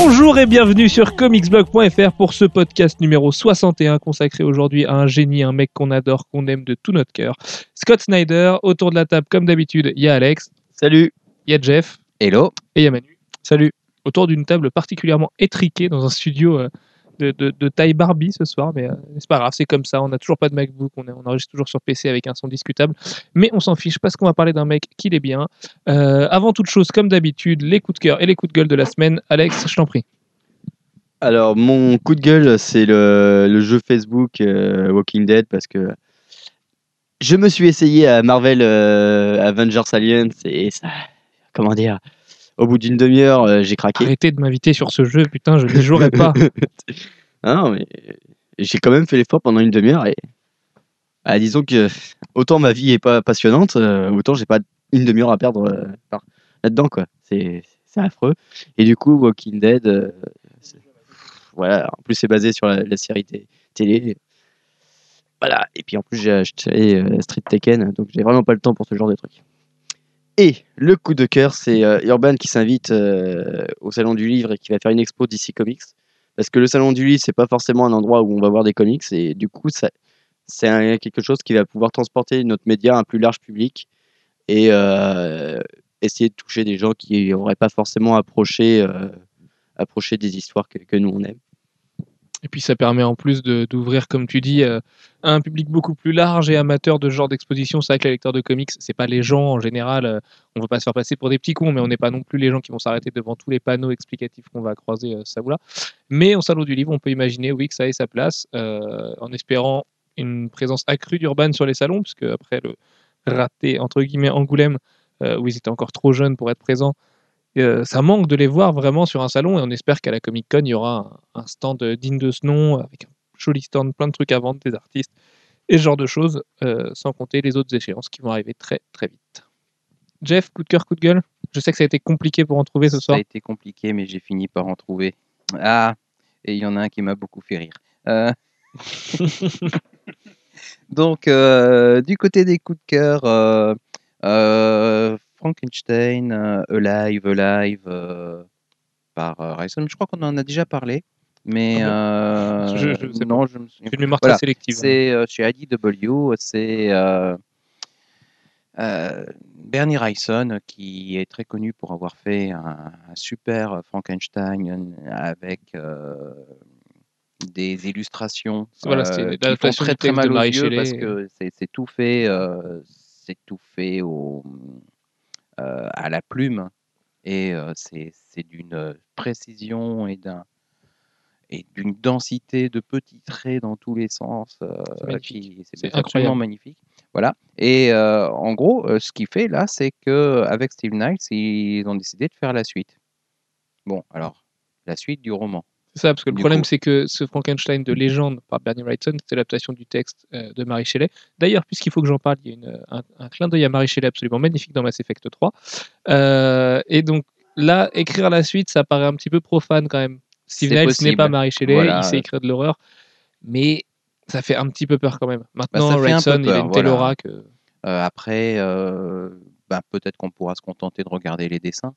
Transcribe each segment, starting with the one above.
Bonjour et bienvenue sur comicsblog.fr pour ce podcast numéro 61 consacré aujourd'hui à un génie, un mec qu'on adore, qu'on aime de tout notre cœur. Scott Snyder, autour de la table comme d'habitude, il y a Alex, Salut. il y a Jeff Hello. et il y a Manu. Salut. Autour d'une table particulièrement étriquée dans un studio euh, de, taille Barbie ce soir, mais euh, c'est pas grave, c'est comme ça. On n'a toujours pas de MacBook, on, est- enregistre toujours sur PC avec un son discutable, mais on s'en fiche parce qu'on va parler d'un mec qui l'est bien. Euh, avant toute chose, comme d'habitude, les coups de cœur et les coups de gueule de la semaine. Alex, je t'en prie. Alors, mon coup de gueule, c'est le, jeu Facebook euh, Walking Dead parce que je me suis essayé à Marvel Avengers Alliance et ça, comment dire, au bout d'une demi-heure, euh, j'ai craqué. Arrêtez de m'inviter sur ce jeu, putain, je ne jouerai pas. Ah non, mais j'ai quand même fait l'effort pendant une demi-heure et ah, disons que autant ma vie est pas passionnante, euh, autant j'ai pas une demi-heure à perdre euh, là-dedans quoi. C'est affreux. Et du coup, Walking Dead, euh, voilà. En plus, c'est basé sur la, la série té- télé. Voilà. Et puis en plus, j'ai acheté euh, Street Tekken, donc j'ai vraiment pas le temps pour ce genre de truc. Et le coup de cœur, c'est euh, Urban qui s'invite euh, au salon du livre et qui va faire une expo DC Comics. Parce que le salon du livre, c'est pas forcément un endroit où on va voir des comics et du coup, c'est quelque chose qui va pouvoir transporter notre média à un plus large public et euh, essayer de toucher des gens qui n'auraient pas forcément approché, des histoires que nous on aime. Et puis ça permet en plus d'ouvrir, comme tu dis, euh, un public beaucoup plus large et amateur de ce genre d'exposition. C'est vrai que les lecteurs de comics, c'est pas les gens en général. euh, on va pas se faire passer pour des petits cons, mais on n'est pas non plus les gens qui vont s'arrêter devant tous les panneaux explicatifs qu'on va croiser euh, ça ou là. Mais au salon du livre, on peut imaginer, oui, que ça ait sa place, euh, en espérant une présence accrue d'Urban sur les salons, puisque après le raté entre guillemets Angoulême, où ils étaient encore trop jeunes pour être présents. Euh, ça manque de les voir vraiment sur un salon et on espère qu'à la Comic Con il y aura un, un stand euh, digne de ce nom avec un joli stand, plein de trucs à vendre, des artistes et ce genre de choses, euh, sans compter les autres échéances qui vont arriver très très vite. Jeff, coup de cœur, coup de gueule? Je sais que ça a été compliqué pour en trouver ce Ça soir. a été compliqué, mais j'ai fini par en trouver. Ah, et il y en a un qui m'a beaucoup fait rire. Euh, Donc, euh, du côté des coups de cœur, euh, Frankenstein, euh, Alive, Alive, euh, par euh, Ryson. Je crois qu'on en a déjà parlé, mais Ah Je- je non, je me souviens une mémoire Voilà, très sélective. hein. c'est chez IDW, c'est euh, Bernie Wrightson qui est très connu pour avoir fait un, un super Frankenstein avec euh, des illustrations Voilà, c'est euh, qui font très très mal aux yeux parce que c'est tout fait, c'est tout fait au, à la plume et euh, c'est d'une précision et d'un et d'une densité de petits traits dans tous les sens euh, C'est absolument magnifique. Voilà. Et euh, en gros, euh, ce qu'il fait là, c'est que avec Steve Knight, ils ont décidé de faire la suite. Bon, alors la suite du roman. C'est ça, parce que le Du problème, coup- c'est que ce Frankenstein de légende par Bernie Wrightson, c'est l'adaptation du texte euh, de Mary Shelley. D'ailleurs, puisqu'il faut que j'en parle, il y a une- un, un clin d'œil à Mary Shelley absolument magnifique dans Mass Effect 3. Euh, et donc, là, écrire la suite, ça paraît un petit peu profane quand même. Steve Niles n'est pas. Mary Shelley, Voilà. il sait écrire de l'horreur, mais ça fait un petit peu peur quand même. Maintenant, fait un peu Wrightson, il a une telle voilà. aura que. Euh, après, bah, peut-être qu'on pourra se contenter de regarder les dessins.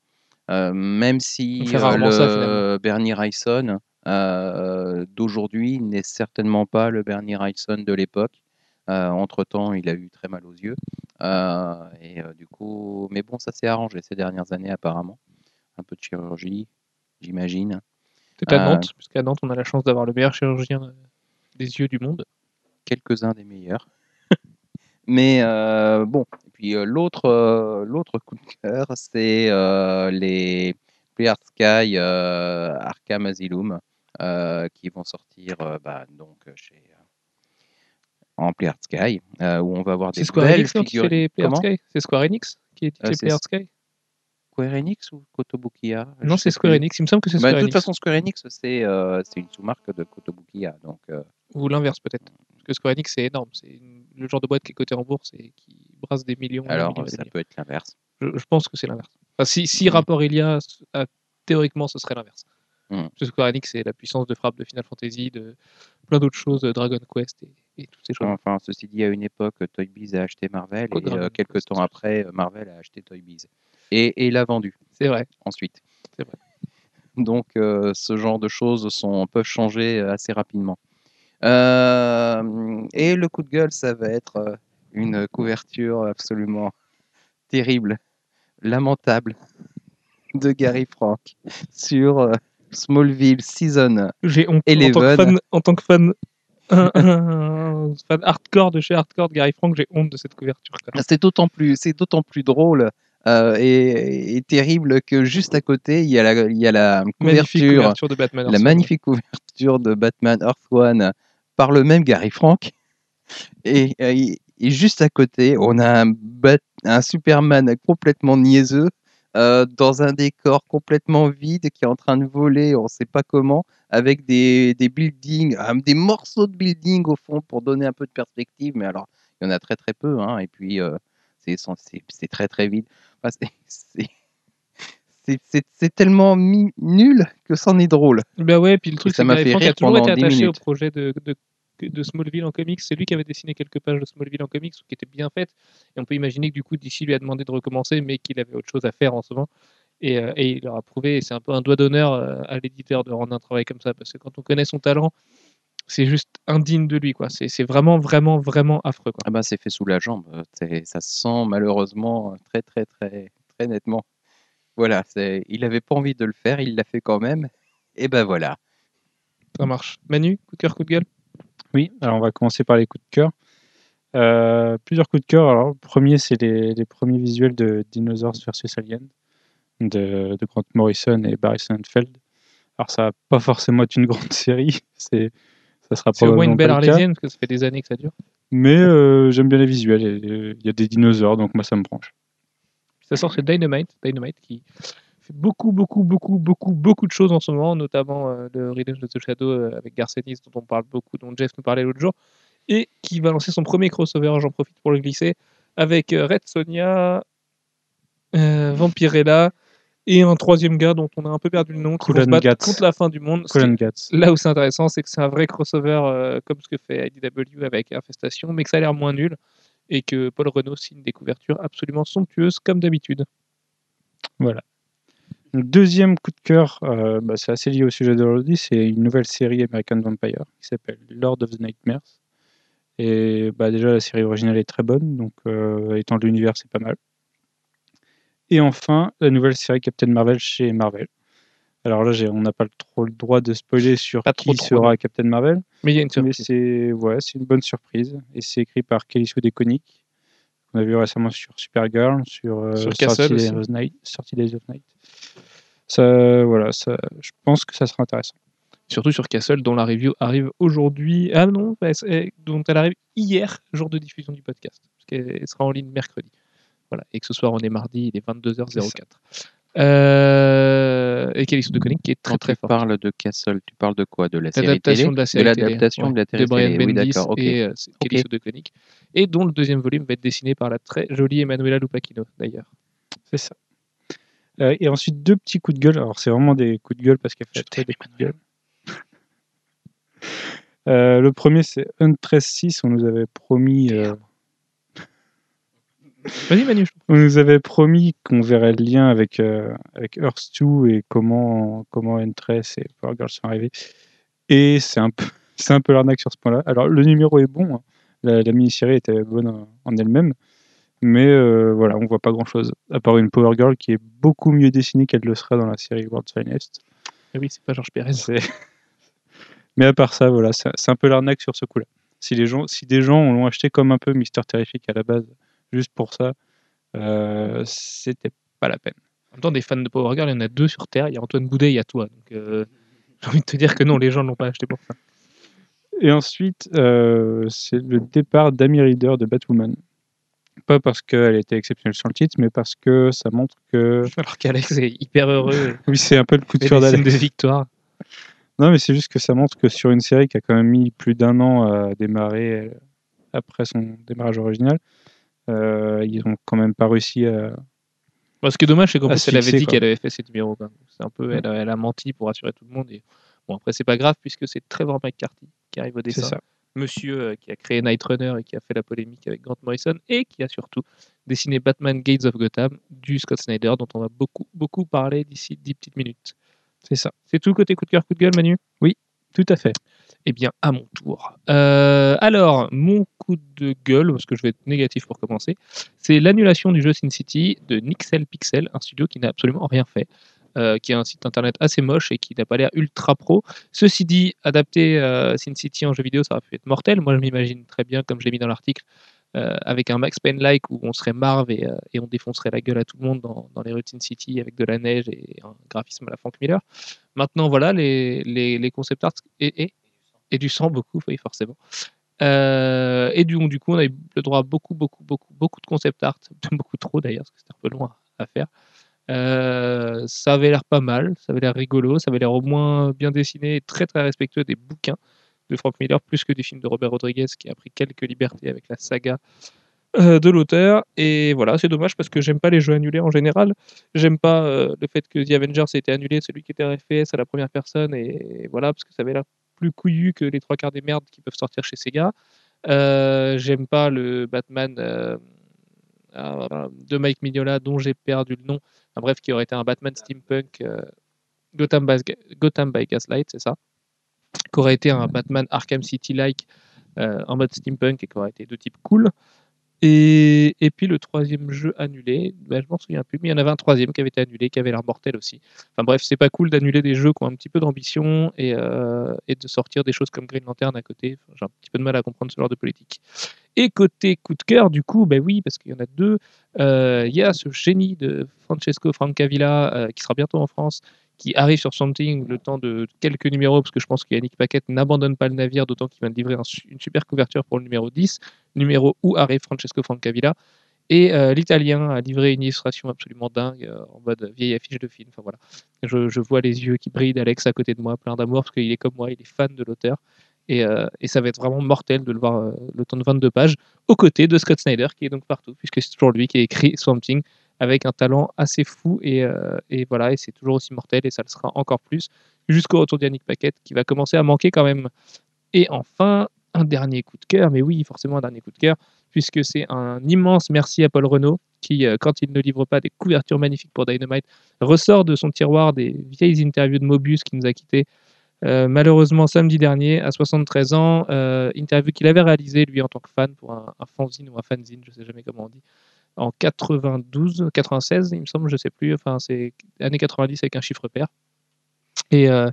Euh, même si euh, le ça. Bernie Wrightson euh, d'aujourd'hui n'est certainement pas le Bernie Wrightson de l'époque. Euh, entre-temps, il a eu très mal aux yeux. Euh, et euh, du coup, mais bon, ça s'est arrangé ces dernières années apparemment. Un peu de chirurgie, j'imagine. Peut-être à Nantes, puisqu'à Nantes, on a la chance d'avoir le meilleur chirurgien des yeux du monde. quelques-uns des meilleurs. Mais bon, et puis l'autre l'autre coup de cœur, c'est les Clear Sky Arkham Asylum qui vont sortir euh, bah, donc chez euh, en Clear Sky euh, où on va avoir des Square belles Enix figurines. Player C'est Square Enix qui est Euh, Player Sky Square Enix ou Kotobukiya? Non, c'est Square. Enix. Il me semble que c'est Bah, de toute façon, Square Enix, c'est euh, une sous-marque de Kotobukiya. Donc, euh, Ou l'inverse peut-être. Parce que Square Enix, c'est énorme. C'est le genre de boîte qui est cotée en bourse et qui brasse des millions. des alors, millions, ça peut être l'inverse. Je, je pense que c'est l'inverse. Enfin, si, si Mhm. rapport il y a, euh, théoriquement, ce serait l'inverse. Parce que Square Enix, c'est la puissance de frappe de Final Fantasy, de plein d'autres choses, de Dragon Quest et, et toutes ces choses. Enfin, ceci dit, à une époque, Toy Biz a acheté Marvel Oh, et euh, quelques Quest. temps après, euh, Marvel a acheté Toy Biz. Et, et l'a vendu C'est vrai. ensuite. C'est vrai. Donc, euh, ce genre de choses sont, peuvent changer euh, assez rapidement. Euh, et le coup de gueule, ça va être euh, une couverture absolument terrible, lamentable de Gary Frank sur euh, Smallville Season. J'ai honte en tant, que fan, en tant que fan, un- un fan hardcore de chez Hardcore de Gary Frank, j'ai honte de cette couverture. C'est d'autant plus, c'est d'autant plus drôle euh, et, et terrible que juste à côté, il y a la, il y a la Magnifique couverture, couverture de Batman. la Earth One. magnifique couverture de Batman Earth One par le même Gary Frank. Et, et- et juste à côté, on a un, Bat- un Superman complètement niaiseux euh, dans un décor complètement vide qui est en train de voler, on ne sait pas comment, avec des, des buildings, ah, des morceaux de buildings au fond pour donner un peu de perspective. Mais alors, il y en a très très peu. hein, et puis, euh, c'est très très vide. Enfin, c'est- c'est- tellement nul que c'en est drôle. Bah ouais, puis le truc, ça c'est que m'a Gary fait Frank a rire toujours été pendant 10 attaché au projet de, de, de Smallville en comics. C'est lui qui avait dessiné quelques pages de Smallville en comics qui étaient bien faites. Et on peut imaginer que du coup, DC lui a demandé de recommencer, mais qu'il avait autre chose à faire en ce moment. Et, euh, et il leur a prouvé, et c'est un peu un doigt d'honneur euh, à l'éditeur de rendre un travail comme ça, parce que quand on connaît son talent, c'est juste indigne de lui. quoi. C'est vraiment, vraiment, vraiment affreux. Quoi. Ah ben, c'est fait sous la jambe. Ça se sent malheureusement très très très très nettement. Voilà, il n'avait pas envie de le faire, il l'a fait quand même. Et ben voilà. Ça marche. Manu, coup de cœur, coup de gueule? Oui, alors on va commencer par les coups de cœur. Euh, plusieurs coups de cœur. Alors, le premier, c'est les, les premiers visuels de Dinosaurs vs Alien de, de Grant Morrison et Barry Sonnenfeld. Alors, ça va pas forcément être une grande série, c'est, ça sera C'est au moins une belle arlésienne, parce que ça fait des années que ça dure. mais euh, j'aime bien les visuels. euh, Il y a des dinosaures, donc moi ça me branche. Ça sort chez Dynamite, Dynamite qui beaucoup, beaucoup, beaucoup, beaucoup, beaucoup de choses en ce moment, notamment euh, le Revenge of the Shadow euh, avec Garcenis, dont on parle beaucoup, dont Jeff nous parlait l'autre jour, et qui va lancer son premier crossover, j'en profite pour le glisser, avec euh, Red Sonia, Vampirella, et un troisième gars dont on a un peu perdu le nom, qui va se battre contre la fin du monde. Là où c'est intéressant, c'est que c'est un vrai crossover comme ce que fait IDW avec Infestation, mais que ça a l'air moins nul et que Paul Renault signe des couvertures absolument somptueuses comme d'habitude. Le Deuxième coup de cœur, euh, bah, c'est assez lié au sujet d'aujourd'hui, c'est une nouvelle série American Vampire qui s'appelle Lord of the Nightmares. Et bah, déjà, la série originale est très bonne, donc euh, étant de l'univers, c'est pas mal. Et enfin, la nouvelle série Captain Marvel chez Marvel. Alors là, on n'a pas trop le droit de spoiler sur Pas qui trop, sera Captain Marvel, Mais il y a une surprise. c'est ouais, une bonne surprise. Et c'est écrit par Kelly Sue DeConnick, qu'on a vu récemment sur Supergirl, sur, euh, Sur 30 Castle Days aussi. of Night, 30 Days of Night. Ça, voilà, ça, je pense que ça sera intéressant. Surtout sur Castle, dont la review arrive aujourd'hui. Ah non, bah, c'est- dont elle arrive hier, jour de diffusion du podcast. Parce qu'elle sera en ligne mercredi. Voilà. Et que ce soir, on est mardi, il est 22h04. Euh, et Callisto de Koenig qui est très Quand très tu fort. parles de Castle, tu parles de quoi? De la série L'adaptation télé de la série télé, l'adaptation de la série de Brian télé. Oui, Bendis d'accord, ok. et euh, de Koenig. Et dont le deuxième volume va être dessiné par la très jolie Emanuela Lupacchino, d'ailleurs. C'est ça. Euh, et ensuite, deux petits coups de gueule. Alors, c'est vraiment des coups de gueule parce qu'elle fait très des coups de gueule. Euh, le premier, c'est Huntress 6. On nous avait promis, euh, Vas-y, Manu. on nous avait promis qu'on verrait le lien avec, euh, avec Earth 2 et comment, comment Huntress et Power Girl sont arrivés. Et c'est un peu, c'est un peu l'arnaque sur ce point-là. Alors, le numéro est bon. hein. La, la mini-série était bonne en, en elle-même. Mais euh, voilà, on voit pas grand-chose. À part une Power Girl qui est beaucoup mieux dessinée qu'elle le sera dans la série World's Finest. Ah oui, c'est pas Georges Pérez. Mais à part ça, voilà, c'est un peu l'arnaque sur ce coup-là. Si, les gens, si des gens l'ont acheté comme un peu Mister Terrific à la base, juste pour ça, euh, c'était pas la peine. En même temps, des fans de Power Girl, il y en a deux sur Terre. Il y a Antoine Boudet et il y a toi. Donc, euh, j'ai envie de te dire que non, les gens ne l'ont pas acheté pour ça. Et ensuite, euh, c'est le départ d'Amy Reader de Batwoman. Pas parce qu'elle était exceptionnelle sur le titre, mais parce que ça montre que. Alors qu'Alex est hyper heureux. Oui, c'est un peu le coup de cœur d'Alex. de victoire. Non, mais c'est juste que ça montre que sur une série qui a quand même mis plus d'un an à démarrer euh, après son démarrage original, euh, ils ont quand même pas réussi à. Bon, ce qui est dommage, c'est qu'en plus, elle avait dit qu'elle avait fait ses numéros. C'est un peu, elle, a, elle a menti pour rassurer tout le monde. Et... Bon, après, c'est pas grave puisque c'est Trevor McCarthy qui arrive au dessin. Monsieur euh, qui a créé Night Runner et qui a fait la polémique avec Grant Morrison et qui a surtout dessiné Batman Gates of Gotham du Scott Snyder dont on va beaucoup, beaucoup parler d'ici 10 petites minutes. C'est ça. C'est tout côté coup de cœur, coup de gueule, Manu? Tout à fait. Eh bien, à mon tour. Euh, alors, mon coup de gueule, parce que je vais être négatif pour commencer, c'est l'annulation du jeu Sin City de Nixel Pixel, un studio qui n'a absolument rien fait, euh, qui a un site internet assez moche et qui n'a pas l'air ultra pro. Ceci dit, adapter euh, Sin City en jeu vidéo, ça aurait pu être mortel. Moi, je m'imagine très bien, comme je l'ai mis dans l'article, euh, avec un Max Payne-like où on serait Marv et, euh, et on défoncerait la gueule à tout le monde dans, les rues de Sin City avec de la neige et un graphisme à la Frank Miller. Maintenant, voilà, les, les, concept arts et, et, du sang, beaucoup, oui, forcément. Et du, du coup, on a eu le droit à beaucoup, beaucoup, beaucoup, beaucoup de concept art, beaucoup trop d'ailleurs, parce que c'était un peu loin à faire. Euh, ça avait l'air pas mal, ça avait l'air rigolo, ça avait l'air au moins bien dessiné et très très respectueux des bouquins de Frank Miller, plus que des films de Robert Rodriguez qui a pris quelques libertés avec la saga euh, de l'auteur. Et voilà, c'est dommage parce que j'aime pas les jeux annulés en général. J'aime pas euh, le fait que The Avengers ait été annulé, celui qui était FPS à la première personne, et voilà, parce que ça avait l'air plus couillu que les trois quarts des merdes qui peuvent sortir chez Sega. J'aime pas le Batman de Mike Mignola dont j'ai perdu le nom. Bref, qui aurait été un Batman steampunk euh, Gotham, by, Gotham by Gaslight, c'est ça. Qui aurait été un Batman Arkham City-like euh, en mode steampunk et qui aurait été de type cool. Et, et puis le troisième jeu annulé, ben, je m'en souviens plus, mais il y en avait un troisième qui avait été annulé, qui avait l'air mortel aussi. Enfin bref, c'est pas cool d'annuler des jeux qui ont un petit peu d'ambition et, euh, de sortir des choses comme Green Lantern à côté. J'ai un petit peu de mal à comprendre ce genre de politique. Et côté coup de cœur, du coup, ben oui, parce qu'il y en a deux. Euh, Il y a ce génie de Francesco Francavilla euh, qui sera bientôt en France, qui arrive sur Something le temps de quelques numéros, parce que je pense que Yannick Paquette n'abandonne pas le navire, d'autant qu'il vient livrer une super couverture pour le numéro 10, numéro où arrive Francesco Francavilla. Et euh, l'italien a livré une illustration absolument dingue, euh, en mode vieille affiche de film. Enfin voilà, je, vois les yeux qui brillent d'Alex à côté de moi, plein d'amour, parce qu'il est comme moi, il est fan de l'auteur. Et, euh, ça va être vraiment mortel de le voir le temps de 22 pages, aux côtés de Scott Snyder, qui est donc partout, puisque c'est toujours lui qui a écrit Swamp Thing, avec un talent assez fou, et, euh, et voilà, et c'est toujours aussi mortel, et ça le sera encore plus, jusqu'au retour d'Yannick Paquette, qui va commencer à manquer quand même. Et enfin, un dernier coup de cœur, mais oui, forcément un dernier coup de cœur, puisque c'est un immense merci à Paul Renault, qui, euh, quand il ne livre pas des couvertures magnifiques pour Dynamite, ressort de son tiroir des vieilles interviews de Mobius qui nous a quittés euh, malheureusement samedi dernier, à 73 ans, interview qu'il avait réalisée lui en tant que fan pour un, un fanzine ou un fanzine, je sais jamais comment on dit, en 92, 96, il me semble, je sais plus, enfin c'est années 90 avec un chiffre pair. Et, euh,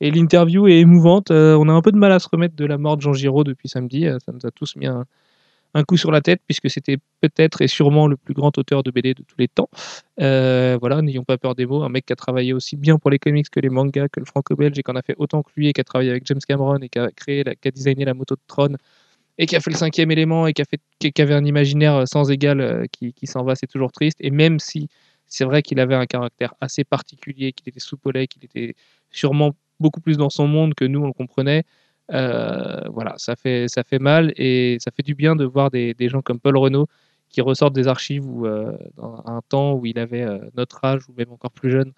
l'interview est émouvante. Euh, on a un peu de mal à se remettre de la mort de Jean Giraud depuis samedi. Euh, ça nous a tous mis un, coup sur la tête puisque c'était peut-être et sûrement le plus grand auteur de BD de tous les temps. Voilà, n'ayons pas peur des mots. Un mec qui a travaillé aussi bien pour les comics que les mangas, que le franco-belge et qui en a fait autant que lui et qui a travaillé avec James Cameron et qui a créé, qui a designé la moto de Tron et qui a fait le cinquième élément et qui, avait un imaginaire euh, sans égal euh, qui, s'en va, c'est toujours triste. Et même si c'est vrai qu'il avait un caractère assez particulier, qu'il était soupolé, qu'il était sûrement beaucoup plus dans son monde que nous, on le comprenait, euh, voilà, ça fait, mal et ça fait du bien de voir des, gens comme Paul Renault qui ressortent des archives où, dans un temps où il avait notre âge ou même encore plus jeune,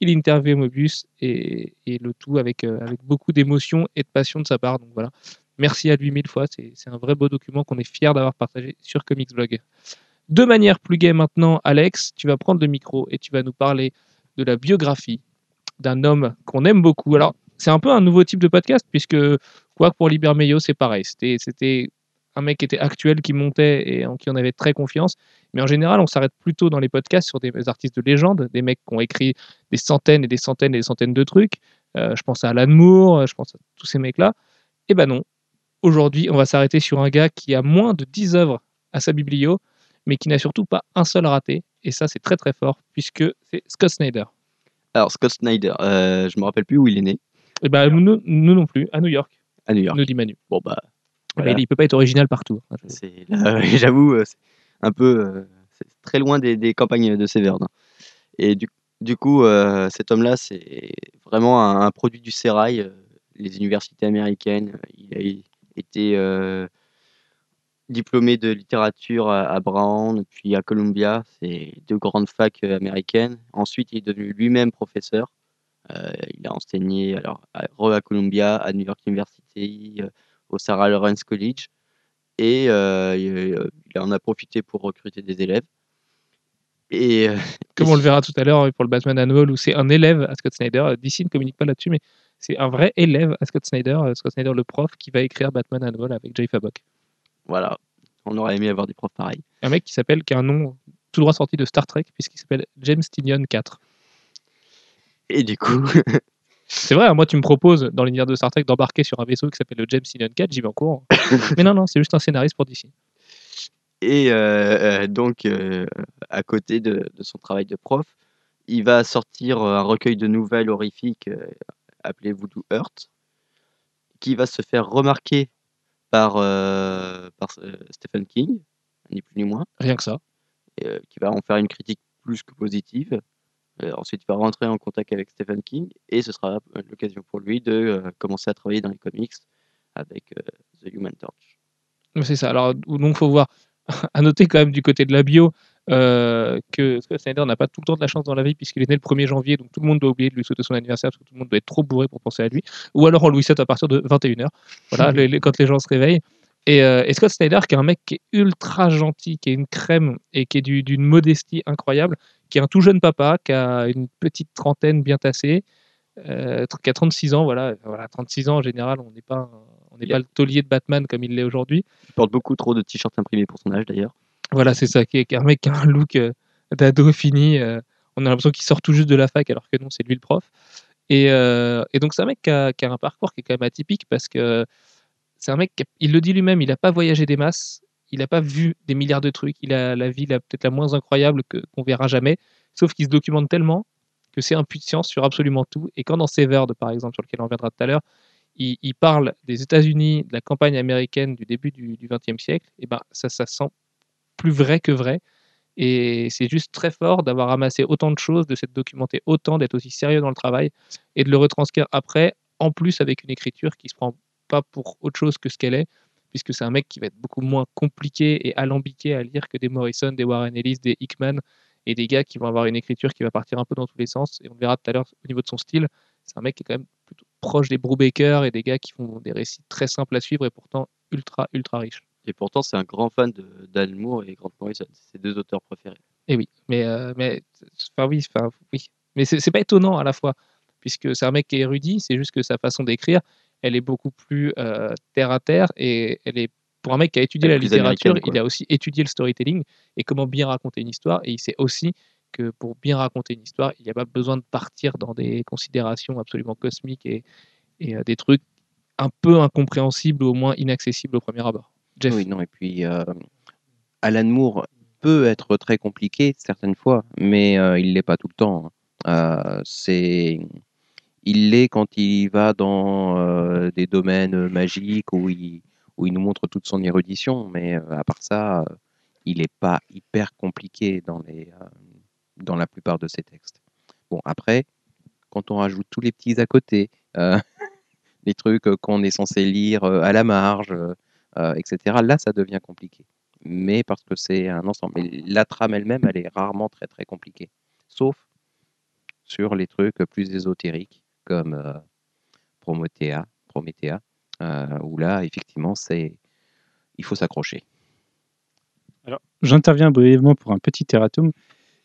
il interviewait Mobius et, le tout avec, avec beaucoup d'émotion et de passion de sa part. Donc voilà, merci à lui mille fois. C'est un vrai beau document qu'on est fier d'avoir partagé sur Comics Blog. De manière plus gaie maintenant, Alex, tu vas prendre le micro et tu vas nous parler de la biographie d'un homme qu'on aime beaucoup. Alors, c'est un peu un nouveau type de podcast, puisque, quoi que pour Liber Meio, c'est pareil. C'était un mec qui était actuel, qui montait et en qui on avait très confiance. Mais en général, on s'arrête plutôt dans les podcasts sur des artistes de légende, des mecs qui ont écrit des centaines et des centaines et des centaines de trucs. Euh, je pense à Alan Moore, je pense à tous ces mecs-là. Eh ben non. Aujourd'hui, on va s'arrêter sur un gars qui a moins de 10 œuvres à sa biblio, mais qui n'a surtout pas un seul raté. Et ça, c'est très très fort, puisque c'est Scott Snyder. Alors, Scott Snyder, euh, je me rappelle plus où il est né. Et ben nous, nous non plus, à New York, À New York. nous dit Manu. Bon, bah, Mais Voilà. il peut pas être original partout. hein. J'avoue, euh, c'est un peu euh, c'est très loin des, des campagnes de Séverne. Et du, du coup, euh, cet homme-là, c'est vraiment un, un produit du sérail, les universités américaines. Il a é- été euh, diplômé de littérature à, Brown, puis à Columbia, c'est deux grandes facs euh, américaines. Ensuite, il est devenu lui-même professeur. Euh, il a enseigné alors, à, à Columbia, à New York University, euh, au Sarah Lawrence College et euh, il, il en a profité pour recruter des élèves. Et Comme on le verra tout à l'heure pour le Batman Annual, où c'est un élève à Scott Snyder. DC ne communique pas là-dessus, mais c'est un vrai élève à Scott Snyder, euh, Scott Snyder le prof, qui va écrire Batman Annual avec Jay Fabok. voilà, on aurait aimé avoir des profs pareils. Un mec qui s'appelle, qui a un nom tout droit sorti de Star Trek, puisqu'il s'appelle James Tynion 4. Et du coup, C'est vrai, hein, moi tu me proposes dans l'univers de Star Trek d'embarquer sur un vaisseau qui s'appelle le James Tynion 4, j'y vais en courant. mais non, non, c'est juste un scénariste pour DC. Et euh, euh, donc, euh, à côté de, de son travail de prof, il va sortir un recueil de nouvelles horrifiques appelé Voodoo Earth, qui va se faire remarquer par, euh, par euh, Stephen King, ni plus ni moins, Rien que ça. et, euh, qui va en faire une critique plus que positive. Ensuite, il va rentrer en contact avec Stephen King, et ce sera l'occasion pour lui de commencer à travailler dans les comics avec The Human Torch. C'est ça. Alors, donc, faut voir. à noter quand même du côté de la bio euh, que Scott Snyder n'a pas tout le temps de la chance dans la vie puisqu'il est né le 1er janvier, donc tout le monde doit oublier de lui souhaiter son anniversaire parce que tout le monde doit être trop bourré pour penser à lui. Ou alors on Louis VII à partir de 21h, voilà, les- les- quand les gens se réveillent. Et, euh, et Scott Snyder, qui est un mec qui est ultra gentil, qui est une crème et qui est du- d'une modestie incroyable, qui est un tout jeune papa, qui a une petite trentaine bien tassée, euh, qui a 36 ans, voilà, voilà, 36 ans en général, on n'est pas, on n'est pas le taulier de Batman comme il l'est aujourd'hui. Il porte beaucoup trop de t-shirts imprimés pour son âge d'ailleurs. Voilà, c'est ça, qui est, un mec qui a un look euh, d'ado fini. euh, on a l'impression qu'il sort tout juste de la fac, alors que non, c'est lui le prof. Et, euh, donc, c'est un mec qui a, un parcours qui est quand même atypique parce que c'est un mec, qui il le dit lui-même, il n'a pas voyagé des masses, il n'a pas vu des milliards de trucs, il a la vie peut-être la moins incroyable qu'on verra jamais, sauf qu'il se documente tellement que c'est un puits de science sur absolument tout. Et quand dans Severed, par exemple, sur lequel on reviendra tout à l'heure, il, parle des États-Unis, de la campagne américaine du début du XXe siècle, et ben ça, ça sent plus vrai que vrai. Et c'est juste très fort d'avoir ramassé autant de choses, de s'être documenté autant, d'être aussi sérieux dans le travail et de le retranscrire après, en plus avec une écriture qui se prend pas pour autre chose que ce qu'elle est, puisque c'est un mec qui va être beaucoup moins compliqué et alambiqué à lire que des Morrison, des Warren Ellis, des Hickman et des gars qui vont avoir une écriture qui va partir un peu dans tous les sens. Et on verra tout à l'heure au niveau de son style. C'est un mec qui est quand même plutôt proche des Brubaker et des gars qui font des récits très simples à suivre et pourtant ultra, ultra riches. Et pourtant, c'est un grand fan d'Alan Moore et Grant Morrison. Ses deux auteurs préférés. Et oui, mais, euh, mais enfin oui, enfin oui, mais c'est pas étonnant à la fois, puisque c'est un mec qui est érudit, c'est juste que sa façon d'écrire, elle est beaucoup plus euh, terre à terre et elle est pour un mec qui a étudié la littérature, il a aussi étudié le storytelling et comment bien raconter une histoire, et il sait aussi que pour bien raconter une histoire, il n'y a pas besoin de partir dans des considérations absolument cosmiques et, et euh, des trucs un peu incompréhensibles ou au moins inaccessibles au premier abord. Oui, non, et puis euh, Alan Moore peut être très compliqué certaines fois, mais euh, il l'est pas tout le temps. hein. Euh, c'est, il l'est quand il va dans des domaines magiques où il, où il nous montre toute son érudition, mais à part ça, il n'est pas hyper compliqué dans les, dans la plupart de ses textes. Bon, après, quand on rajoute tous les petits à côté, les trucs qu'on est censé lire à la marge. Euh, etc. Là, ça devient compliqué. Mais parce que c'est un ensemble. Mais la trame elle-même, elle est rarement très très compliquée. Sauf sur les trucs plus ésotériques comme euh, Promethea, euh, où là, effectivement, c'est il faut s'accrocher. J'interviens brièvement pour un petit erratum.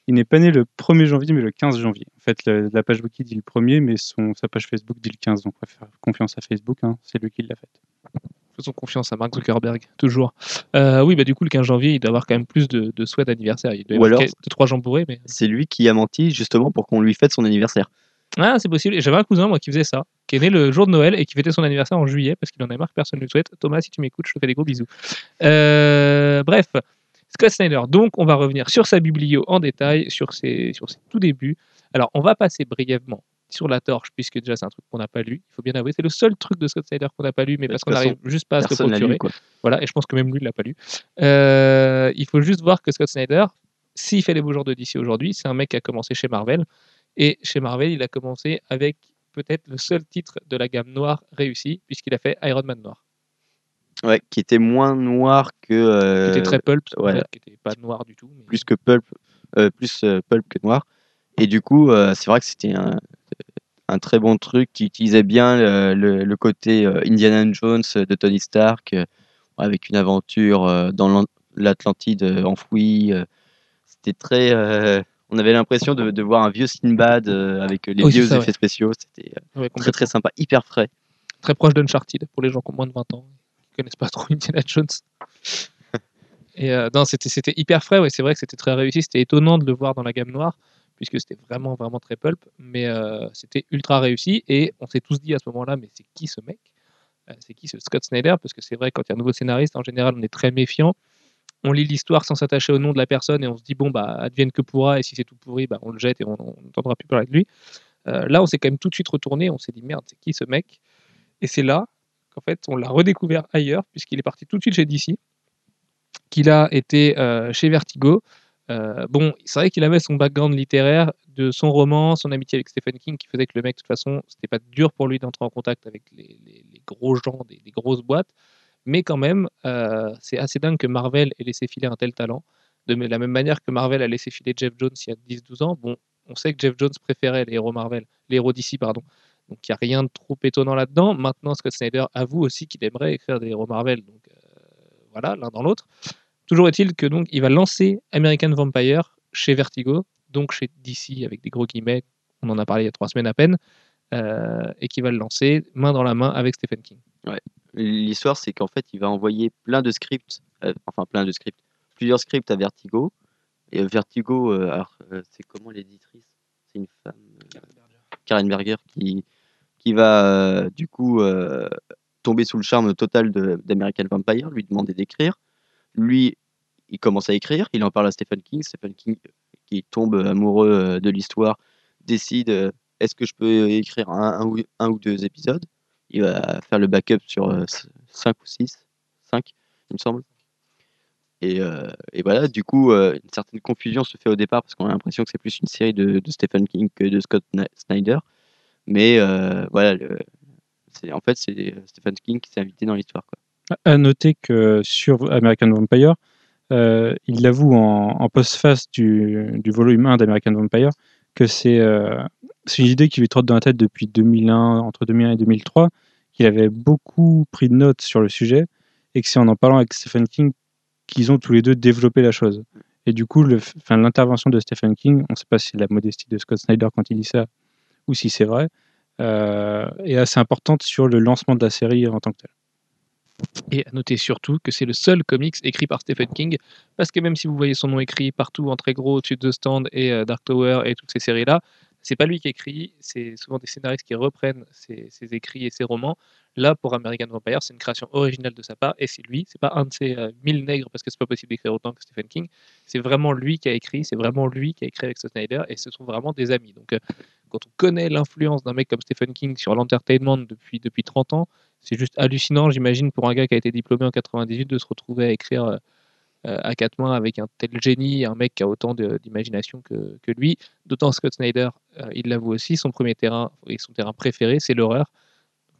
Il n'est pas né le 1er janvier, mais le 15 janvier. En fait, la page Wiki dit le 1er, mais son, sa page Facebook dit le 15. Donc, on va faire confiance à Facebook. hein, C'est lui qui l'a fait. Faisons confiance à Mark Zuckerberg, toujours. Euh, oui, bah du coup, le 15 janvier, il doit avoir quand même plus de, de souhaits d'anniversaire. Il doit y Ou avoir alors- deux, trois gens bourrés, mais... C'est lui qui a menti justement pour qu'on lui fête son anniversaire. Ah, c'est possible. Et J'avais un cousin, moi, qui faisait ça, qui est né le jour de Noël et qui fêtait son anniversaire en juillet parce qu'il en avait marre que personne ne le souhaite. Thomas, si tu m'écoutes, je te fais des gros bisous. Euh, bref, Scott Snyder. Donc, on va revenir sur sa biblio en détail, sur ses, sur ses tout débuts. Alors, on va passer brièvement sur la torche, puisque déjà, c'est un truc qu'on n'a pas lu. Il faut bien avouer, c'est le seul truc de Scott Snyder qu'on n'a pas lu, mais parce qu'on n'arrive juste pas à se le procurer. lu. Voilà, et je pense que même lui, il l'a pas lu. Euh, il faut juste voir que Scott Snyder, s'il fait les beaux jours de DC aujourd'hui, c'est un mec qui a commencé chez Marvel. Et chez Marvel, il a commencé avec peut-être le seul titre de la gamme noire réussi, puisqu'il a fait Iron Man noir. Ouais, qui était moins noir que Qui euh, était très pulp, en ouais. fait, qui était pas noir du tout. mais- plus que pulp, euh, plus euh, pulp que noir. Et du coup, euh, c'est vrai que c'était un, un très bon truc qui utilisait bien le, le- le côté euh, Indiana Jones de Tony Stark, euh, avec une aventure euh, dans l'An- l'Atlantide euh, enfouie. euh. c'était très. euh, on avait l'impression de, de voir un vieux Sinbad euh, avec les Oui, vieux ça, effets spéciaux. C'était euh, Ouais, très très sympa, hyper frais. très proche d'Uncharted pour les gens qui ont moins de 20 ans, qui connaissent pas trop Indiana Jones. Et euh, non, c'était c'était hyper frais, ouais, c'est vrai que c'était très réussi, c'était étonnant de le voir dans la gamme noire, puisque c'était vraiment très pulp, mais euh, c'était ultra réussi, et on s'est tous dit à ce moment-là, mais c'est qui ce mec? Euh, C'est qui ce Scott Snyder? Parce que c'est vrai, quand il y a un nouveau scénariste, en général, on est très méfiant, on lit l'histoire sans s'attacher au nom de la personne, et on se dit, bon, bah, advienne que pourra, et si c'est tout pourri, bah, on le jette et on n'entendra plus parler de lui. Euh, là, on s'est quand même tout de suite retourné, on s'est dit, merde, c'est qui ce mec? Et c'est là qu'en fait, on l'a redécouvert ailleurs, puisqu'il est parti tout de suite chez DC, qu'il a été chez Vertigo. Euh, bon, c'est vrai qu'il avait son background littéraire de son roman, son amitié avec Stephen King, qui faisait que le mec, de toute façon, c'était pas dur pour lui d'entrer en contact avec les, gros gens des grosses boîtes. Mais quand même, euh, c'est assez dingue que Marvel ait laissé filer un tel talent. De la même manière que Marvel a laissé filer Jeff Jones il y a 10-12 ans, bon, on sait que Jeff Jones préférait les héros Marvel, les héros d'ici, pardon. Donc il n'y a rien de trop étonnant là-dedans. Maintenant, Scott Snyder avoue aussi qu'il aimerait écrire des héros Marvel. Donc euh, voilà, l'un dans l'autre. Toujours est-il que donc il va lancer American Vampire chez Vertigo, donc chez DC avec des gros guillemets. On en a parlé il y a trois semaines à peine, euh, et qui va le lancer main dans la main avec Stephen King. L'histoire, c'est qu'en fait, il va envoyer plein de scripts, euh, enfin plein de scripts, plusieurs scripts à Vertigo. Et euh, Vertigo, euh, alors, euh, c'est comment l'éditrice? C'est une femme, euh, Karen Berger, qui, qui va euh, du coup euh, tomber sous le charme total de- d'American Vampire, lui demander d'écrire. Lui, il commence à écrire, il en parle à Stephen King. Stephen King, euh, qui tombe amoureux euh, de l'histoire, décide euh, est-ce que je peux écrire un, ou, deux épisodes? Il va faire le backup sur 5 ou 6, 5, il me semble. Et, euh, voilà, du coup, euh, une certaine confusion se fait au départ parce qu'on a l'impression que c'est plus une série de, Stephen King que de Scott Snyder. Mais euh, voilà, en fait, c'est Stephen King qui s'est invité dans l'histoire. quoi. À noter que sur American Vampire, euh, il l'avoue en, en post-face du, du volume 1 d'American Vampire que c'est euh, c'est une idée qui lui trotte dans la tête depuis 2001, entre 2001 et 2003, qu'il avait beaucoup pris de notes sur le sujet et que c'est en en parlant avec Stephen King qu'ils ont tous les deux développé la chose. Et du coup, l'intervention de Stephen King, on ne sait pas si c'est la modestie de Scott Snyder quand il dit ça ou si c'est vrai, euh, est assez importante sur le lancement de la série en tant que tel. Et à noter surtout que c'est le seul comics écrit par Stephen King, parce que même si vous voyez son nom écrit partout en très gros au-dessus de The Stand et euh, Dark Tower et toutes ces séries-là, c'est pas lui qui écrit, c'est souvent des scénaristes qui reprennent ses, écrits et ses romans. Là, pour American Vampire, c'est une création originale de sa part, et c'est lui, c'est pas un de ces euh, mille nègres, parce que c'est pas possible d'écrire autant que Stephen King, c'est vraiment lui qui a écrit, c'est vraiment lui qui a écrit avec Snyder, et ce sont vraiment des amis. Donc, euh, quand on connaît l'influence d'un mec comme Stephen King sur l'entertainment depuis, depuis 30 ans, c'est juste hallucinant, j'imagine, pour un gars qui a été diplômé en 98 de se retrouver à écrire euh, euh, à quatre mains avec un tel génie, un mec qui a autant d'imagination que, que lui. D'autant Scott Snyder, euh, il l'avoue aussi, son premier terrain et son terrain préféré, c'est l'horreur.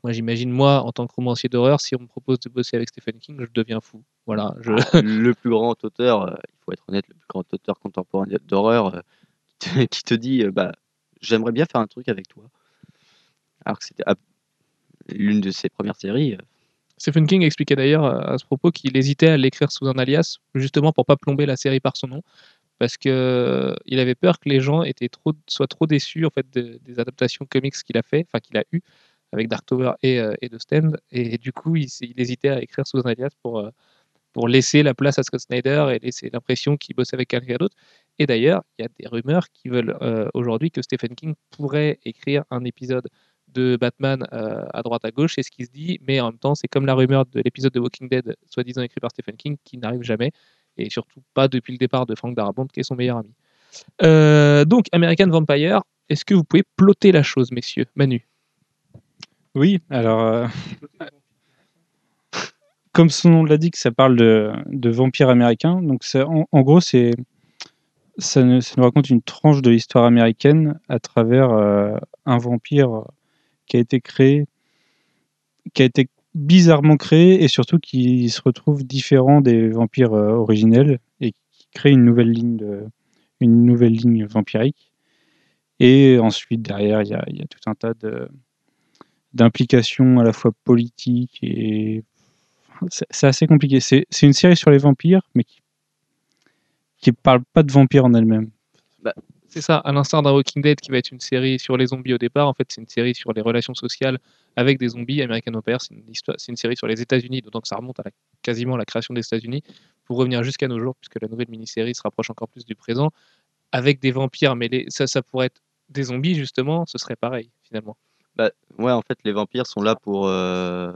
Moi, j'imagine, moi, en tant que romancier d'horreur, si on me propose de bosser avec Stephen King, je deviens fou. Voilà, je... le plus grand auteur, il faut être honnête, le plus grand auteur contemporain d'horreur qui, te, qui te dit bah, J'aimerais bien faire un truc avec toi. Alors que c'était ah, l'une de ses premières séries. euh, Stephen King expliquait d'ailleurs euh, à ce propos qu'il hésitait à l'écrire sous un alias, justement pour pas plomber la série par son nom, parce que euh, il avait peur que les gens étaient trop, soient trop déçus en fait de- des adaptations comics qu'il a fait, enfin qu'il a eu avec Dark Tower et, euh, et The Stand, et, du coup il, hésitait à écrire sous un alias pour pour laisser la place à Scott Snyder et laisser l'impression qu'il bossait avec quelqu'un d'autre. Et d'ailleurs, il y a des rumeurs qui veulent aujourd'hui que Stephen King pourrait écrire un épisode de Batman euh, à droite à gauche, c'est ce qui se dit, mais en même temps, c'est comme la rumeur de l'épisode de Walking Dead, soi-disant écrit par Stephen King, qui n'arrive jamais, et surtout pas depuis le départ de Frank Darabont, qui est son meilleur ami. Euh, donc, American Vampire, est-ce que vous pouvez plotter la chose, messieurs? Manu Oui, alors. euh, comme son nom l'indique, ça parle de, de vampires américains. Donc, ça- en, gros, c'est ça, nous- ça nous raconte une tranche de l'histoire américaine à travers un vampire qui a été créé, qui a été bizarrement créé et surtout qui se retrouve différent des vampires euh, originels et qui crée une nouvelle ligne, de, une nouvelle ligne vampirique. Et ensuite, derrière, il y a, tout un tas d'implications à la fois politiques et c'est assez compliqué. C'est une série sur les vampires, mais qui, qui parle pas de vampires en elle-même. C'est ça, à l'instar d'un Walking Dead qui va être une série sur les zombies au départ, en fait c'est une série sur les relations sociales avec des zombies. American Vampire, c'est une, une série sur les États-Unis, d'autant que ça remonte à la- quasiment la création des États-Unis, pour revenir jusqu'à nos jours, puisque la nouvelle mini-série se rapproche encore plus du présent, avec des vampires, mais ça, ça pourrait être des zombies justement, ce serait pareil finalement. Ouais, en fait, les vampires sont là pour, euh,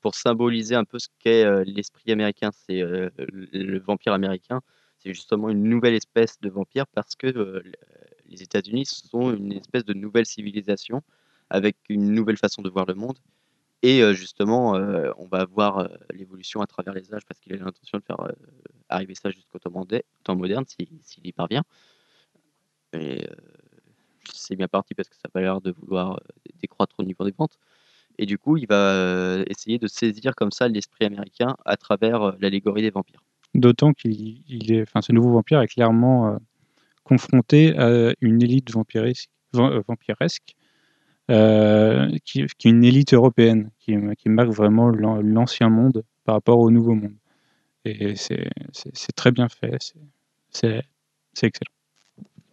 pour symboliser un peu ce qu'est euh, l'esprit américain. C'est euh, le vampire américain, c'est justement une nouvelle espèce de vampire parce que les États-Unis sont une espèce de nouvelle civilisation avec une nouvelle façon de voir le monde. Et justement, on va voir l'évolution à travers les âges parce qu'il a l'intention de faire arriver ça jusqu'au temps, moderne si- s'il y parvient. Et c'est bien parti parce que ça a pas l'air de vouloir décroître au niveau des ventes. Et du coup, il va essayer de saisir comme ça l'esprit américain à travers l'allégorie des vampires. D'autant qu'il il est, enfin, ce nouveau vampire est clairement euh, confronté à une élite vampiresque, va- euh, vampiresque euh, qui, est une élite européenne, qui, marque vraiment l'an- l'ancien monde par rapport au nouveau monde. Et c'est très bien fait, c'est excellent.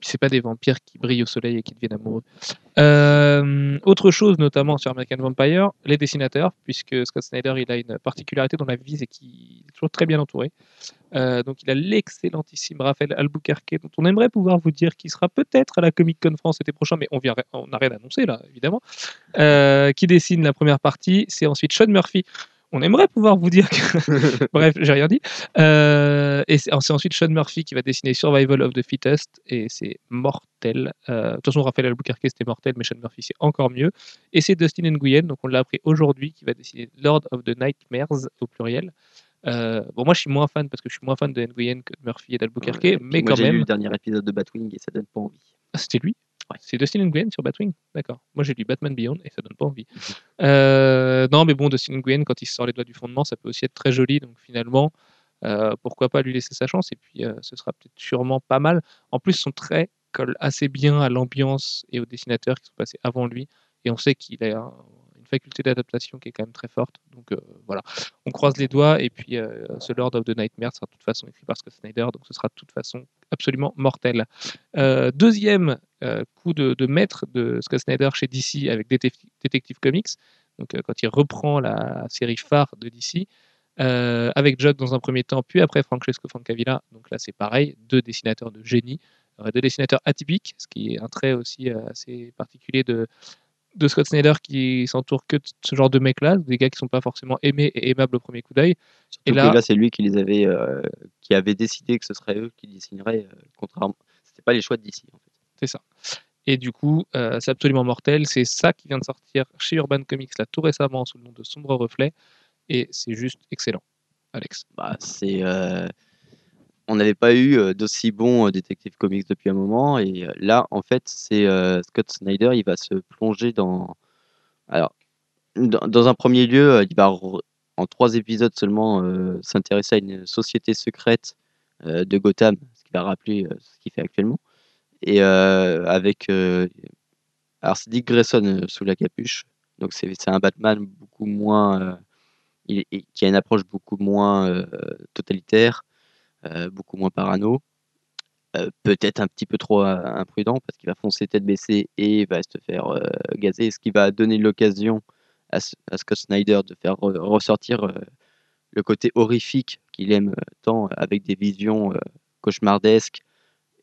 C'est pas des vampires qui brillent au soleil et qui deviennent amoureux. Euh, autre chose, notamment sur American Vampire, les dessinateurs, puisque Scott Snyder il a une particularité dans la vie, c'est qu'il est toujours très bien entouré. Euh, donc il a l'excellentissime Raphaël Albuquerque, dont on aimerait pouvoir vous dire qu'il sera peut-être à la Comic Con France l'été prochain, mais on n'a rien annoncé là, évidemment. Euh, qui dessine la première partie. C'est ensuite Sean Murphy. On aimerait pouvoir vous dire que. Bref, j'ai rien dit. Euh, et c'est ensuite Sean Murphy qui va dessiner Survival of the Fittest et c'est mortel. Euh, de toute façon, Raphaël Albuquerque c'était mortel, mais Sean Murphy c'est encore mieux. Et c'est Dustin Nguyen, donc on l'a appris aujourd'hui, qui va dessiner Lord of the Nightmares au pluriel. Euh, bon, moi je suis moins fan parce que je suis moins fan de Nguyen que de Murphy et d'Albuquerque, Ouais, mais moi, quand j'ai lu même. le dernier épisode de Batwing et ça donne pas envie. Ah, c'était lui? C'est Dustin Nguyen sur Batwing D'accord. Moi j'ai lu Batman Beyond et ça donne pas envie. Euh, non, mais bon, Dustin Nguyen, quand il sort les doigts du fondement, ça peut aussi être très joli. Donc finalement, euh, pourquoi pas lui laisser sa chance? Et puis euh, ce sera peut-être sûrement pas mal. En plus, son trait colle assez bien à l'ambiance et aux dessinateurs qui sont passés avant lui. Et on sait qu'il a faculté d'adaptation qui est quand même très forte. Donc euh, voilà, on croise les doigts. Et puis euh, ce Lord of the Nightmare sera de toute façon écrit par Scott Snyder. Donc ce sera de toute façon absolument mortel. Euh, deuxième euh, coup de, de maître de Scott Snyder chez DC avec Detective, Comics, donc euh, quand il reprend la série phare de DC, euh, avec Judd dans un premier temps, puis après Francesco Francavilla, donc là c'est pareil, deux dessinateurs de génie, euh, deux dessinateurs atypiques, ce qui est un trait aussi euh, assez particulier de, de Scott Snyder qui s'entoure que de ce genre de mecs-là, des gars qui sont pas forcément aimés et aimables au premier coup d'œil. Surtout là- c'est lui qui les avait, euh, qui avait décidé que ce serait eux qui dessineraient. euh, contrairement, c'était pas les choix de DC en fait. C'est ça. Et du coup, euh, c'est absolument mortel. C'est ça qui vient de sortir chez Urban Comics là tout récemment sous le nom de Sombre Reflet. Et c'est juste excellent. Alex. Bah, c'est, euh, on n'avait pas eu euh, d'aussi bons euh, Detective Comics depuis un moment, et euh, là, en fait, c'est Scott Snyder, il va se plonger dans. Alors, dans, un premier lieu, il va en trois épisodes seulement s'intéresser à une société secrète de Gotham, ce qui va rappeler ce qu'il fait actuellement, et avec. alors, c'est Dick Grayson sous la capuche, donc c'est un Batman beaucoup moins. il, il- qui a une approche beaucoup moins totalitaire, beaucoup moins parano, euh, peut-être un petit peu trop euh, imprudent parce qu'il va foncer tête baissée et va se faire euh, gazer, ce qui va donner l'occasion à, à Scott Snyder de faire re- ressortir euh, le côté horrifique qu'il aime euh, tant avec des visions euh, cauchemardesques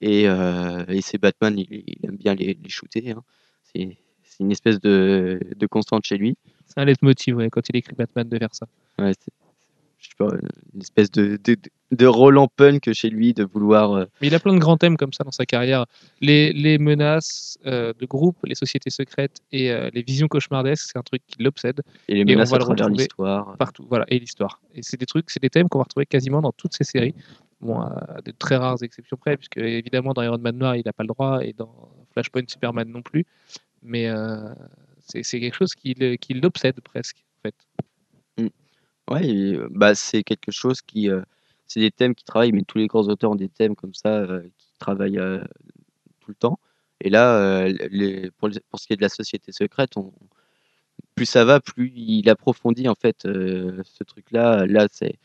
et, euh, et ses Batman, il, il aime bien les, les shooter. hein. C'est une espèce de, de constante chez lui. C'est un leitmotiv ouais, quand il écrit Batman de faire ça. Ouais, je sais pas, une espèce de, de, de- Roland punk chez lui, de vouloir. euh, Mais il a plein de grands thèmes comme ça dans sa carrière. Les, les menaces euh, de groupe, les sociétés secrètes et euh, les visions cauchemardesques, c'est un truc qui l'obsède et les on menaces va à le travers retrouver l'histoire. partout. Voilà, et l'histoire. Et c'est des trucs, c'est des thèmes qu'on va retrouver quasiment dans toutes ces séries. Bon, à de très rares exceptions près, puisque évidemment dans Iron Man Noir, il n'a pas le droit, et dans Flashpoint Superman non plus. Mais euh, c'est quelque chose qui l'obsède presque, en fait. Ouais, et, bah, c'est quelque chose qui. c'est des thèmes qui travaillent, mais tous les grands auteurs ont des thèmes comme ça euh, qui travaillent tout le temps. Et là, pour, ce qui est de la société secrète, plus ça va, plus il approfondit en fait ce truc-là. Là, c'est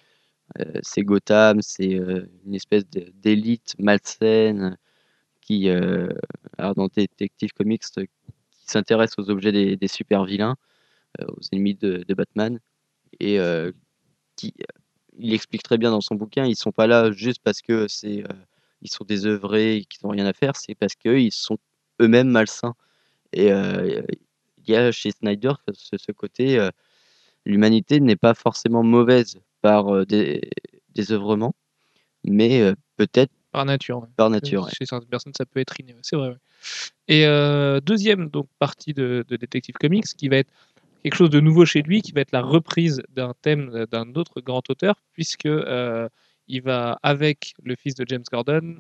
c'est Gotham, c'est une espèce d'élite malsaine qui, alors dans Detective Comics, qui s'intéresse aux objets des, des super vilains, aux ennemis de Batman, et euh, qui, il explique très bien dans son bouquin, ils sont pas là juste parce que c'est, euh, ils sont désœuvrés et qu'ils n'ont rien à faire, c'est parce qu'ils sont eux-mêmes malsains. Et euh, il y a chez Snyder ce, ce côté, l'humanité n'est pas forcément mauvaise par des, désœuvrement, mais peut-être Par nature. ouais. par nature. ouais. Chez certaines personnes, ça peut être inné, c'est vrai. ouais. Et euh, deuxième donc, partie de, de Detective Comics, qui va être quelque chose de nouveau chez lui, qui va être la reprise d'un thème euh, d'un autre grand auteur, puisque euh, il va, avec le fils de James Gordon,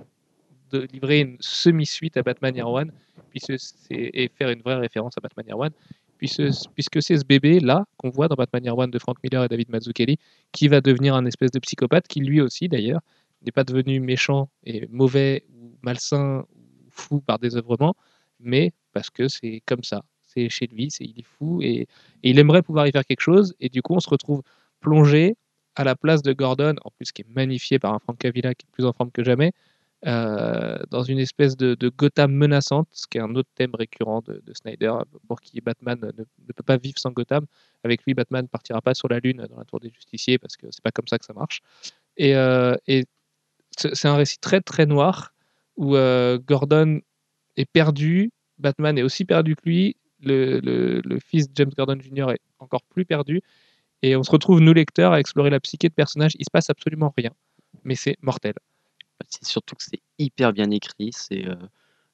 de livrer une semi-suite à Batman Year One, puisque et faire une vraie référence à Batman Year One, puisque, puisque c'est ce bébé-là qu'on voit dans Batman Year One de Frank Miller et David Mazzucchelli, qui va devenir un espèce de psychopathe, qui lui aussi d'ailleurs n'est pas devenu méchant et mauvais ou malsain ou fou par désœuvrement, mais parce que c'est comme ça. C'est chez lui, c'est il est fou et, il aimerait pouvoir y faire quelque chose. Et du coup, on se retrouve plongé à la place de Gordon, en plus qui est magnifié par un Frank Cavilla qui est plus en forme que jamais, euh, dans une espèce de, Gotham menaçante, ce qui est un autre thème récurrent de, de Snyder, pour qui Batman ne, peut pas vivre sans Gotham. Avec lui, Batman ne partira pas sur la Lune dans la Tour des Justiciers parce que c'est pas comme ça que ça marche. Et, euh, c'est un récit très très noir où euh, Gordon est perdu, Batman est aussi perdu que lui, le, le- le fils James Gordon Jr. est encore plus perdu, et on se retrouve, nous lecteurs, à explorer la psyché de personnages. Il se passe absolument rien, mais c'est mortel. C'est surtout que c'est hyper bien écrit. C'est euh,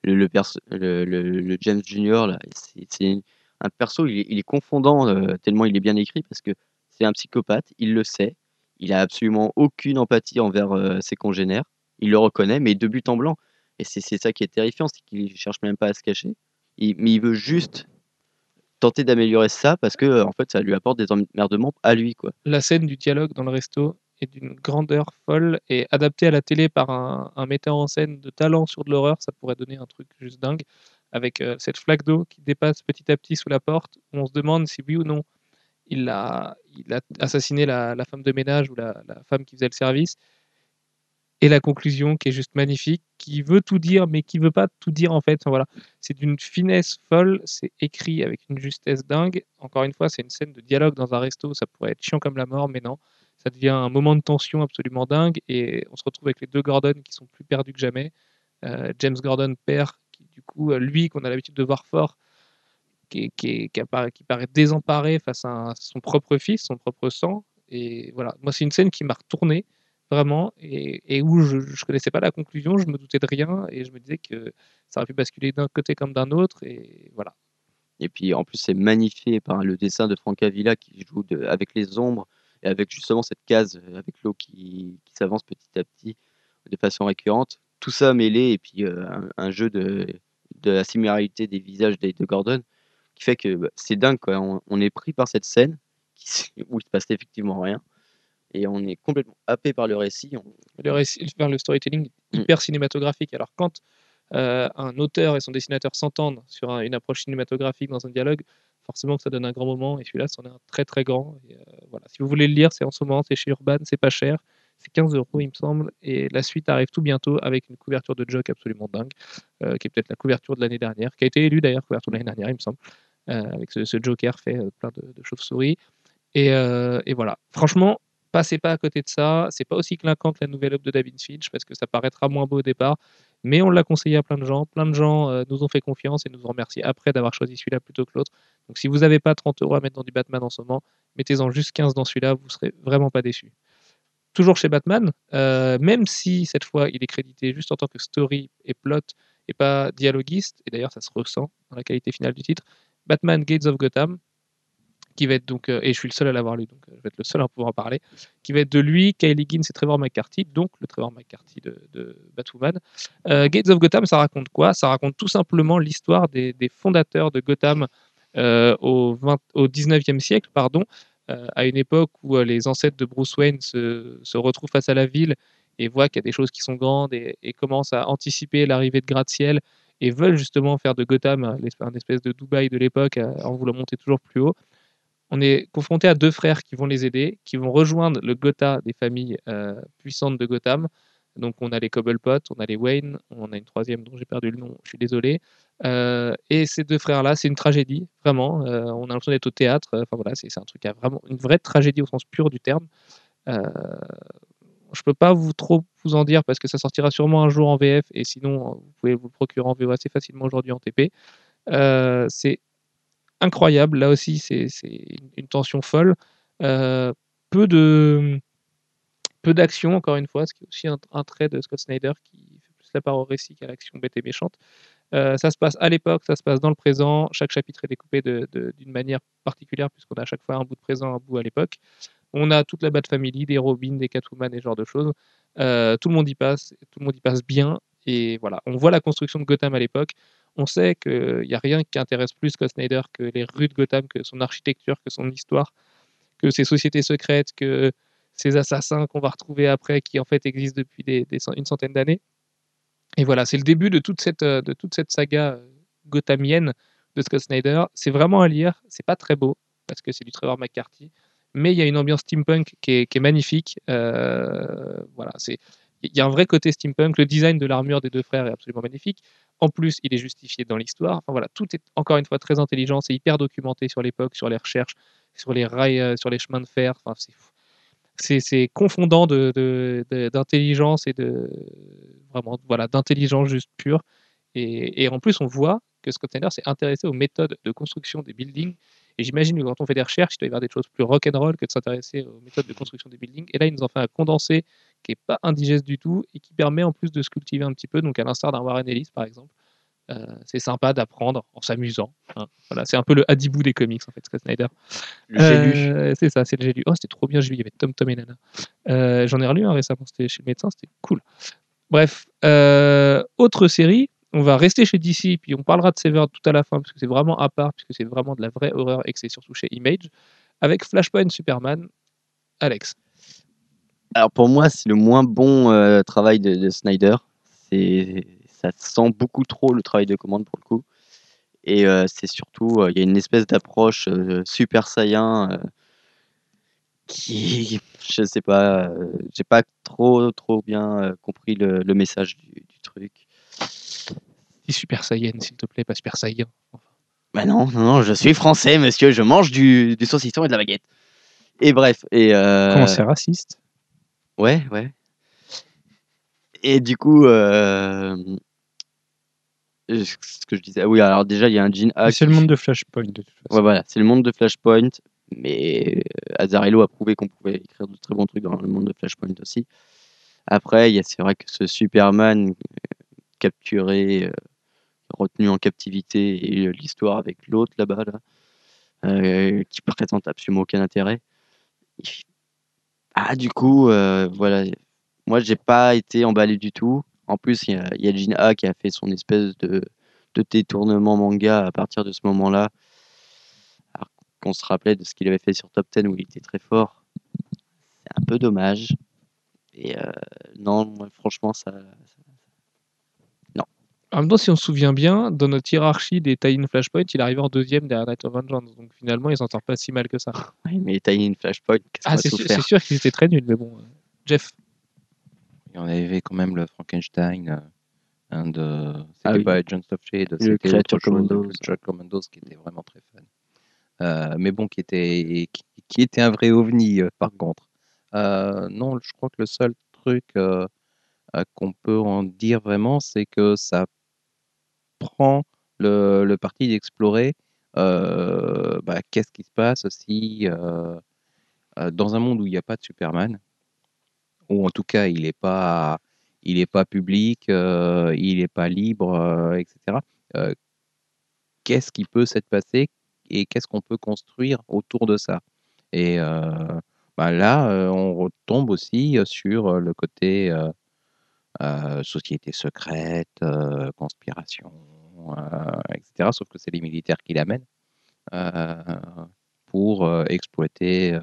le, le, James là, c'est un perso, il est, confondant euh, tellement il est bien écrit parce que c'est un psychopathe, il le sait, il a absolument aucune empathie envers euh, ses congénères, il le reconnaît, mais de but en blanc. Et c'est ça qui est terrifiant, c'est qu'il cherche même pas à se cacher, Il- mais il veut juste tenter d'améliorer ça parce que en fait ça lui apporte des emmerdements à lui quoi. La scène du dialogue dans le resto est d'une grandeur folle et adaptée à la télé par un, metteur en scène de talent sur de l'horreur, ça pourrait donner un truc juste dingue, avec euh, cette flaque d'eau qui dépasse petit à petit sous la porte, on se demande si oui ou non il a, assassiné la, femme de ménage ou la femme qui faisait le service. Et la conclusion qui est juste magnifique, qui veut tout dire, mais qui veut pas tout dire en fait. Voilà. C'est d'une finesse folle, c'est écrit avec une justesse dingue. Encore une fois, c'est une scène de dialogue dans un resto, ça pourrait être chiant comme la mort, mais non. Ça devient un moment de tension absolument dingue et on se retrouve avec les deux Gordon qui sont plus perdus que jamais. Euh, James Gordon père, qui du coup, euh, lui qu'on a l'habitude de voir fort, qui, qui, qui paraît désemparé face à son propre fils, son propre sang. Et voilà, moi c'est une scène qui m'a retourné vraiment et, où je ne connaissais pas la conclusion, je me doutais de rien et je me disais que ça aurait pu basculer d'un côté comme d'un autre et voilà. Et puis en plus, c'est magnifié par le dessin de Frank Avila qui joue avec les ombres et avec justement cette case euh, avec l'eau qui, s'avance petit à petit de façon récurrente. Tout ça mêlé et puis euh, un, jeu de, de la similarité des visages des de Gordon qui fait que bah, c'est dingue quoi. On, est pris par cette scène où il se passe effectivement rien et on est complètement happé par le récit. On- Le, récit, enfin, le storytelling Mm. hyper cinématographique. Alors quand euh, un auteur et son dessinateur s'entendent sur un- une approche cinématographique dans un dialogue, forcément que ça donne un grand moment et celui-là c'en est un très très grand. Et, euh, voilà. Si vous voulez le lire, c'est en ce moment, c'est chez Urban, c'est pas cher. C'est 15 euros, il me semble. Et la suite arrive tout bientôt avec une couverture de Jock absolument dingue, euh, qui est peut-être la couverture de l'année dernière, qui a été élue d'ailleurs, couverture de l'année dernière, il me semble, avec ce, ce Joker fait plein de, de chauves-souris. Et, et voilà. Franchement, passez pas à côté de ça. C'est pas aussi clinquant que la nouvelle œuvre de David Finch, parce que ça paraîtra moins beau au départ. Mais on l'a conseillé à plein de gens. Plein de gens euh, nous ont fait confiance et nous ont remercié après d'avoir choisi celui-là plutôt que l'autre. Donc si vous n'avez pas 30 euros à mettre dans du Batman en ce moment, mettez-en juste 15 dans celui-là, vous serez vraiment pas déçus toujours chez Batman, euh, même si cette fois il est crédité juste en tant que story et plot et pas dialoguiste, et d'ailleurs ça se ressent dans la qualité finale du titre, Batman Gates of Gotham, qui va être donc, euh, et je suis le seul à l'avoir lu, donc euh, je vais être le seul à pouvoir en parler, qui va être de lui, Kylie Ginn et Trevor McCarthy, donc le Trevor McCarthy de, de Batwoman. Euh, Gates of Gotham, ça raconte quoi? Ça raconte tout simplement l'histoire des, des fondateurs de Gotham au, 20 au 19e siècle, pardon, à une époque où les ancêtres de Bruce Wayne se, se retrouvent face à la ville et voient qu'il y a des choses qui sont grandes et, et commencent à anticiper l'arrivée de gratte-ciel et veulent justement faire de Gotham un, espèce de Dubaï de l'époque en voulant monter toujours plus haut. On est confronté à deux frères qui vont les aider, qui vont rejoindre le Gotha des familles euh, puissantes de Gotham. Donc on a les Cobblepot, on a les Wayne, on a une troisième dont j'ai perdu le nom, je suis désolé. Euh, et ces deux frères-là, c'est une tragédie, vraiment. Euh, on a l'impression d'être au théâtre. Enfin voilà, c'est un truc à vraiment une vraie tragédie au sens pur du terme. Euh, je peux pas vous trop vous en dire parce que ça sortira sûrement un jour en VF et sinon vous pouvez vous le procurer en VO assez facilement aujourd'hui en TP. C'est incroyable. Là aussi, c'est une, tension folle. Euh, peu de peu d'action encore une fois, ce qui est aussi un, trait de Scott Snyder qui fait plus la part au récit qu'à l'action bête et méchante. Euh, ça se passe à l'époque, ça se passe dans le présent. Chaque chapitre est découpé d'une manière particulière puisqu'on a à chaque fois un bout de présent, un bout à l'époque. On a toute la Bat Family, des Robin, des Catwoman et ce genre de choses. Euh, tout le monde y passe, tout le monde y passe bien. Et voilà, on voit la construction de Gotham à l'époque. On sait qu'il n'y a rien qui intéresse plus Scott Snyder que les rues de Gotham, que son architecture, que son histoire, que ses sociétés secrètes, que ces assassins qu'on va retrouver après, qui en fait existent depuis une centaine d'années. Et voilà, c'est le début de toute cette, euh, saga euh, gothamienne de Scott Snyder. C'est vraiment à lire, c'est pas très beau, parce que c'est du Trevor McCarthy, mais il y a une ambiance steampunk qui est, qui est magnifique. Euh, voilà, c'est il y a un vrai côté steampunk. Le design de l'armure des deux frères est absolument magnifique. En plus, il est justifié dans l'histoire. Enfin voilà, tout est encore une fois très intelligent. C'est hyper documenté sur l'époque, sur les recherches, sur les rails, euh, sur les chemins de fer. Enfin, c'est c'est confondant d'intelligence et de vraiment voilà d'intelligence juste pure. Et, et en plus, on voit que Scott Snyder s'est intéressé aux méthodes de construction des buildings. Et j'imagine que quand on fait des recherches, il doit y avoir des choses plus rock'n'roll que de s'intéresser aux méthodes de construction des buildings. Et là, il nous en fait un condensé qui est pas indigeste du tout et qui permet en plus de se cultiver un petit peu. Donc, à l'instar d'un Warren Ellis, par exemple, Euh, c'est sympa d'apprendre en s'amusant. hein. Voilà, c'est un peu le Hadibou des comics, en fait, Scott Snyder. Le. Euh, c'est ça, c'est le j'ai lu. Oh, c'était trop bien, j'ai lu. Il y avait Tom Tom et Nana. Euh, J'en ai relu un récemment, c'était chez le médecin, c'était cool. Bref, euh, autre série, on va rester chez DC, puis on parlera de Severed tout à la fin, parce que c'est vraiment à part, puisque c'est vraiment de la vraie horreur et que c'est surtout chez Image, avec Flashpoint Superman. Alex. Alors pour moi, c'est le moins bon euh, travail de, de Snyder. C'est, ça sent beaucoup trop le travail de commande pour le coup. Et euh, c'est surtout, euh, il y a une espèce d'approche super saiyan qui, je sais pas, j'ai pas trop trop bien compris le, message du truc. Dis Super Saiyan, s'il te plaît, pas Super Saiyan. Bah non, non, non, je suis français, monsieur, je mange du, du saucisson et de la baguette. Et bref, et euh, Comment c'est raciste? Ouais, ouais. Et du coup, euh, euh, ce que je disais, ah oui, alors déjà, il y a un Jean Hack. C'est le monde de Flashpoint, de toute façon. Ouais, voilà, c'est le monde de Flashpoint, mais Azzarello a prouvé qu'on pouvait écrire de très bons trucs dans le monde de Flashpoint aussi. Après, il y a- c'est vrai que ce Superman capturé, retenu en captivité, et l'histoire avec l'autre là-bas, là, euh, qui présente absolument aucun intérêt. Ah, du coup, euh, voilà, moi, j'ai pas été emballé du tout. En plus, il y a, il y a Jin A qui a fait son espèce de, de détournement manga à partir de ce moment-là. Alors qu'on se rappelait de ce qu'il avait fait sur Top 10 où il était très fort. C'est un peu dommage. Et euh, non, moi, franchement, ça. En même temps, si on se souvient bien, dans notre hiérarchie des tie-in Flashpoint, il est arrivé en deuxième derrière Night of Vengeance. Donc finalement, il s'en sort pas si mal que ça. Oui, mais Tiny Flashpoint, qu'est-ce Ah, c'est sûr, c'est sûr qu'ils étaient très nuls, mais bon. euh, Jeff. Et on avait quand même le Frankenstein, euh, un de... c'était Ah oui. pas Agents of Shade, Le c'était Creature Commandos. Creature Commandos qui était vraiment très fun. Euh, mais bon, qui était, qui, qui était un vrai ovni euh, par contre. Euh, non, je crois que le seul truc qu'on peut en dire vraiment, c'est que ça prend le, parti d'explorer euh, bah, qu'est-ce qui se passe si euh, euh, dans un monde où il n'y a pas de Superman, ou en tout cas il n'est pas, il pas public, il n'est pas libre, etc. qu'est-ce qui peut s'être passé et qu'est-ce qu'on peut construire autour de ça? Et bah là, on retombe aussi sur le côté société secrète, euh, conspiration, euh, etc. Sauf que c'est les militaires qui l'amènent euh, pour euh, exploiter euh,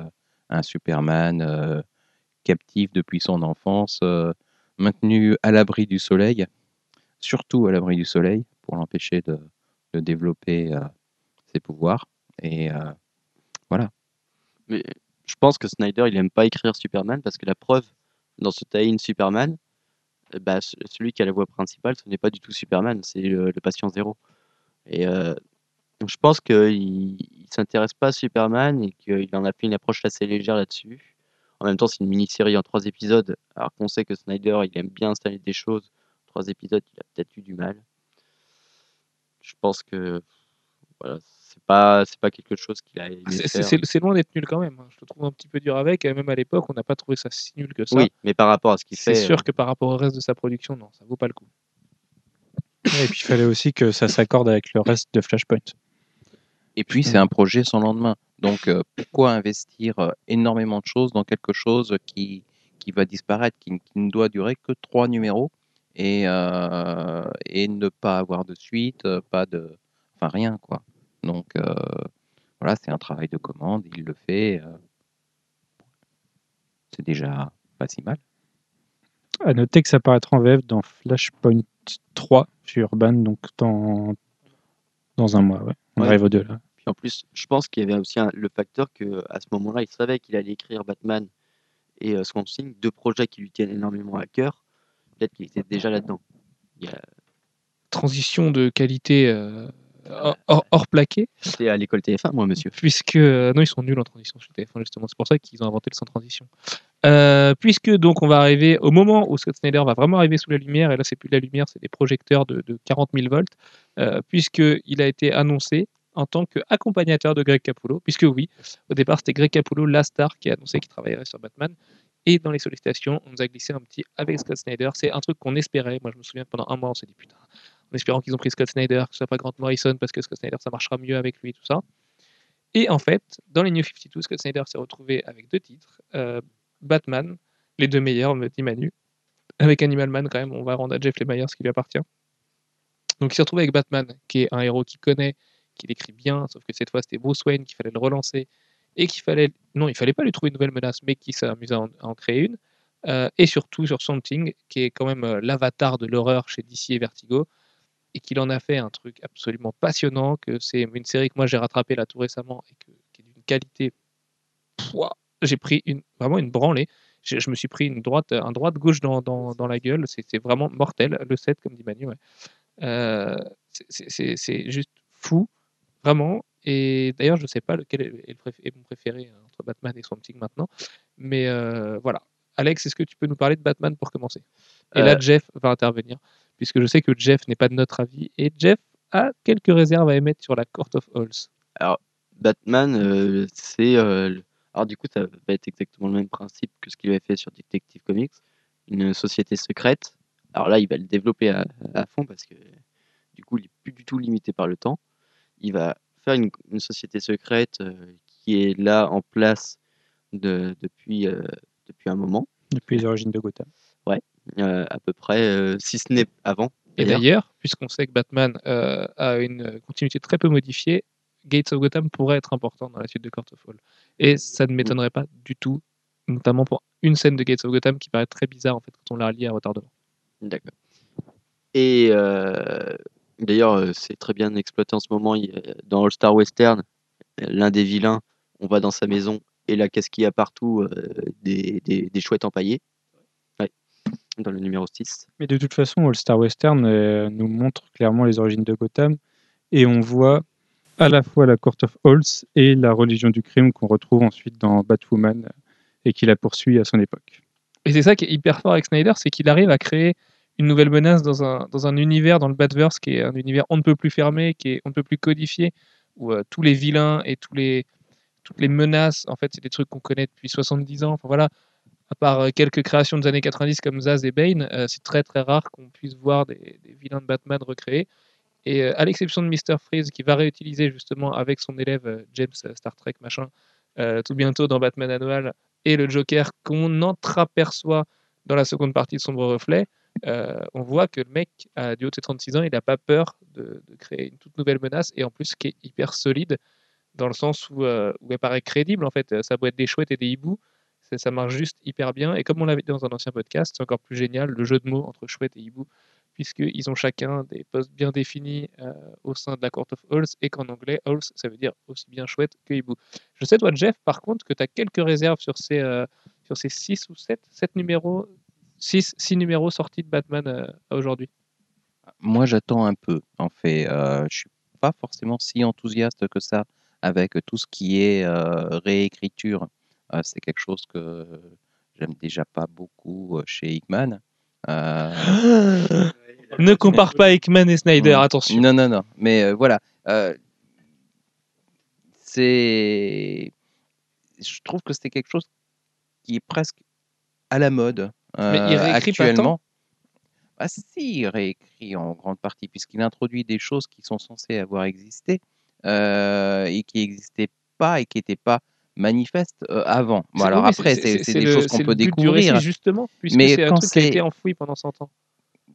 un Superman euh, captif depuis son enfance, euh, maintenu à l'abri du soleil, surtout à l'abri du soleil, pour l'empêcher de, développer euh, ses pouvoirs. Et euh, voilà. Mais je pense que Snyder, il aime pas écrire Superman parce que la preuve, dans ce tie-in Superman, euh, bah, ce- celui qui a la voix principale, ce n'est pas du tout Superman, c'est le, le patient zéro. Et euh, je pense qu'il il s'intéresse pas à Superman et qu'il en a fait une approche assez légère là-dessus. En même temps, c'est une mini-série en trois épisodes, alors qu'on sait que Snyder, il aime bien installer des choses. Trois épisodes, il a peut-être eu du mal. Je pense que voilà, c'est pas c'est pas quelque chose qu'il a C'est-. C'est c'est loin d'être nul quand même. hein. Je le trouve un petit peu dur avec. et Même à l'époque, on n'a pas trouvé ça si nul que ça. Oui, mais par rapport à ce qu'il C'est fait, euh, sûr que par rapport au reste de sa production, non, ça vaut pas le coup. Et puis il fallait aussi que ça s'accorde avec le reste de Flashpoint. Et puis, c'est un projet sans lendemain. Donc, euh, pourquoi investir euh, énormément de choses dans quelque chose qui, qui va disparaître, qui, qui ne doit durer que trois numéros et, euh, et ne pas avoir de suite, euh, pas de. Enfin, rien, quoi. Donc, euh, voilà, c'est un travail de commande, il le fait. euh, c'est déjà pas si mal. À noter que ça paraîtra en VF dans Flashpoint 3 chez Urban, donc dans, dans un mois. Ouais. On Ouais. arrive au 2 là. Puis en plus, je pense qu'il y avait aussi un- le facteur que à ce moment-là, il savait qu'il allait écrire Batman et euh, Swamp Thing, deux projets qui lui tiennent énormément à cœur. Peut-être qu'il était déjà là-dedans. Il y a- Transition de qualité euh, hors, plaqué, J'étais à l'école TF1, moi, monsieur. puisque euh, non, ils sont nuls en transition chez TF1 justement. C'est pour ça qu'ils ont inventé le sans transition. Euh, puisque donc on va arriver au moment où Scott Snyder va vraiment arriver sous la lumière, et là c'est plus de la lumière, c'est des projecteurs de, de 40 000 volts, euh, puisqu'il a été annoncé en tant qu'accompagnateur de Greg Capullo, puisque oui, au départ c'était Greg Capullo, la star, qui a annoncé qu'il travaillerait sur Batman, et dans les sollicitations, on nous a glissé un petit avec Scott Snyder, c'est un truc qu'on espérait, moi je me souviens pendant un mois on s'est dit putain, en espérant qu'ils ont pris Scott Snyder, que ce soit pas Grant Morrison, parce que Scott Snyder ça marchera mieux avec lui tout ça. Et en fait, dans les New 52, Scott Snyder s'est retrouvé avec deux titres, euh, Batman, les deux meilleurs, me dit Manu. Avec Animal Man, quand même, on va rendre à Jeff Lemire ce qui lui appartient. Donc il s'est retrouvé avec Batman, qui est un héros qu'il connaît, qu'il écrit bien, sauf que cette fois c'était Bruce Wayne, qu'il fallait le relancer, et qu'il fallait. Non, il fallait pas lui trouver une nouvelle menace, mais qui s'est amusé à en, à en créer une. Euh, et surtout sur Something, qui est quand même euh, l'avatar de l'horreur chez DC et Vertigo, et qu'il en a fait un truc absolument passionnant, que c'est une série que moi j'ai rattrapée là tout récemment, et que, qui est d'une qualité. J'ai pris une, vraiment une branlée. Je, je me suis pris une droite, un droite gauche dans, dans, dans la gueule. C'est vraiment mortel, le 7, comme dit Manu. ouais. Euh, c'est- juste fou, vraiment. Et d'ailleurs, je ne sais pas lequel est, est le préf- est mon préféré hein, entre Batman et Swamp Thing maintenant. Mais euh, voilà. Alex, est-ce que tu peux nous parler de Batman pour commencer? Et là, Euh, Jeff va intervenir, puisque je sais que Jeff n'est pas de notre avis. Et Jeff a quelques réserves à émettre sur la Court of Halls. Batman, euh, c'est. euh, le- alors, du coup, ça va être exactement le même principe que ce qu'il avait fait sur Detective Comics. Une société secrète. Alors là, il va le développer à, à fond parce que du coup, il n'est plus du tout limité par le temps. Il va faire une, une société secrète euh, qui est là en place de- depuis, euh, depuis un moment, Depuis les origines de Gotham. euh, à peu près, euh, si ce n'est avant. Et d'ailleurs. puisqu'on sait que Batman euh, a une continuité très peu modifiée, Gates of Gotham pourrait être important dans la suite de Court of Hall. Et ça ne m'étonnerait pas du tout, notamment pour une scène de Gates of Gotham qui paraît très bizarre en fait quand on la relie à retardement. D'accord. Et euh, d'ailleurs, euh, c'est très bien exploité en ce moment. dans All Star Western, euh, l'un des vilains, on va dans sa maison et là, qu'est-ce qu'il y a partout euh, des, des, des chouettes empaillées. Dans le numéro 6. Mais de toute façon, All Star Western euh, nous montre clairement les origines de Gotham et on voit à la fois la Court of Halls et la religion du crime qu'on retrouve ensuite dans Batwoman et qui la poursuit à son époque. Et c'est ça qui est hyper fort avec Snyder, c'est qu'il arrive à créer une nouvelle menace dans un, dans un univers, dans le Batverse, qui est un univers on ne peut plus fermé, qui est on ne peut plus codifié, où euh, tous les vilains et tous les, toutes les menaces, en fait, c'est des trucs qu'on connaît depuis 70 ans. Enfin voilà, à part euh, quelques créations des années 90 comme Zaz et Bane, euh, c'est très très rare qu'on puisse voir des, vilains de Batman recréés. Et euh, à l'exception de Mr. Freeze, qui va réutiliser justement avec son élève James Star Trek machin, tout bientôt dans Batman Annual, et le Joker qu'on entreaperçoit dans la seconde partie de Sombre Reflet, on voit que le mec, à du haut de ses 36 ans, il n'a pas peur de, créer une toute nouvelle menace, et en plus qui est hyper solide, dans le sens où, euh, où elle paraît crédible, en fait. Ça peut être des chouettes et des hiboux, ça, marche juste hyper bien, et comme on l'avait dit dans un ancien podcast, c'est encore plus génial, le jeu de mots entre chouette et hibou, puisqu'ils ont chacun des postes bien définis euh, au sein de la Court of Halls, et qu'en anglais, Halls, ça veut dire aussi bien chouette que hibou. Je sais, toi, Jeff, par contre, que tu as quelques réserves sur ces, euh, sur ces 6 ou 7, 7 numéros, 6, 6 numéros sortis de Batman euh, aujourd'hui? Moi, j'attends un peu, en fait. Euh, je suis pas forcément si enthousiaste que ça avec tout ce qui est réécriture. Euh, c'est quelque chose que j'aime déjà pas beaucoup euh, chez Hickman. Euh, ne compare pas Hickman et Snyder, Mm. attention. Non, non, non. Mais voilà. c'est. Je trouve que c'est quelque chose qui est presque à la mode Mais il pas actuellement. Ah si, il réécrit en grande partie, puisqu'il introduit des choses qui sont censées avoir existé euh, et qui n'existaient pas et qui n'étaient pas manifestes euh, avant. Bon, alors oui, après, c'est des le- choses qu'on peut découvrir. récit, justement, puisque Mais c'est un quand truc qui a c'est- été enfoui pendant 100 ans.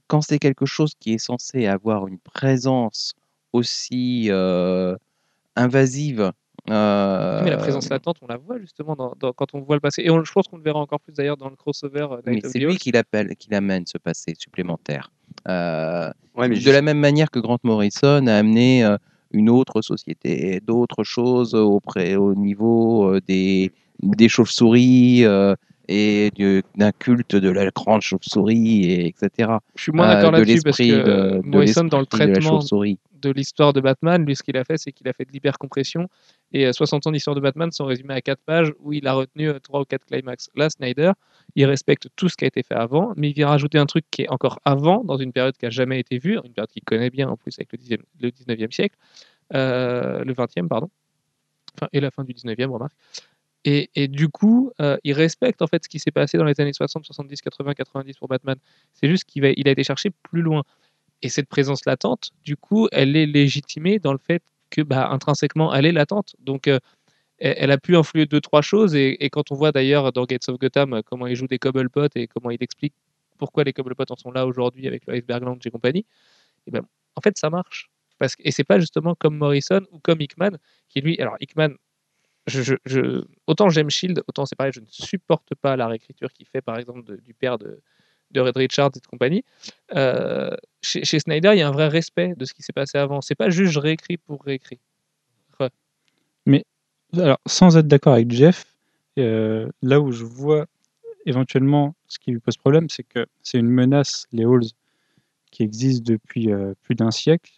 quand c'est quelque chose qui est censé avoir une présence aussi euh, invasive. euh, Mais la présence latente, on la voit justement dans- dans- quand on voit le passé. Et on- je pense qu'on le verra encore plus d'ailleurs dans le crossover euh, mais c'est lui qui l'appelle, qui l'amène ce passé supplémentaire. Euh, Ouais, mais de juste- la même manière que Grant Morrison a amené euh, une autre société, d'autres choses auprès, au niveau euh, des, des chauves-souris euh, et du- d'un culte de la grande chauve-souris, et etc. Je suis moins Euh, d'accord de là-dessus parce que euh, de, de Morrison, dans le de traitement chauve-souris. De l'histoire de Batman, lui, ce qu'il a fait, c'est qu'il a fait de l'hypercompression. Et euh, 60 ans d'histoire de Batman sont résumés à 4 pages où il a retenu 3 ou 4 climax. Là, Snyder, il respecte tout ce qui a été fait avant, mais il vient rajouter un truc qui est encore avant, dans une période qui n'a jamais été vue, une période qu'il connaît bien en plus avec le, 10e, le 19e siècle, euh, le 20e, pardon, enfin, et la fin du 19e, remarque. Et, et du coup, euh, il respecte en fait ce qui s'est passé dans les années 60, 70, 80, 90 pour Batman. C'est juste qu'il il a été cherché plus loin. Et cette présence latente, du coup, elle est légitimée dans le fait que, bah, intrinsèquement, elle est latente. Donc, euh, elle, a pu influer deux, trois choses. Et, quand on voit d'ailleurs dans Gates of Gotham euh, comment il joue des Cobblepot et comment il explique pourquoi les Cobblepot en sont là aujourd'hui avec le Iceberg Lounge et compagnie, et ben, en fait, ça marche. Parce que, et c'est pas justement comme Morrison ou comme Hickman, qui lui, alors Hickman, autant j'aime Shield, autant c'est pareil, je ne supporte pas la réécriture qu'il fait, par exemple, du père de, de Red Richards et de compagnie. Euh, chez, chez Snyder, il y a un vrai respect de ce qui s'est passé avant. C'est pas juste je réécris pour réécrire. Alors, sans être d'accord avec Jeff, euh, là où je vois éventuellement ce qui lui pose problème, c'est que c'est une menace, les halls, qui existe depuis euh, plus d'un siècle,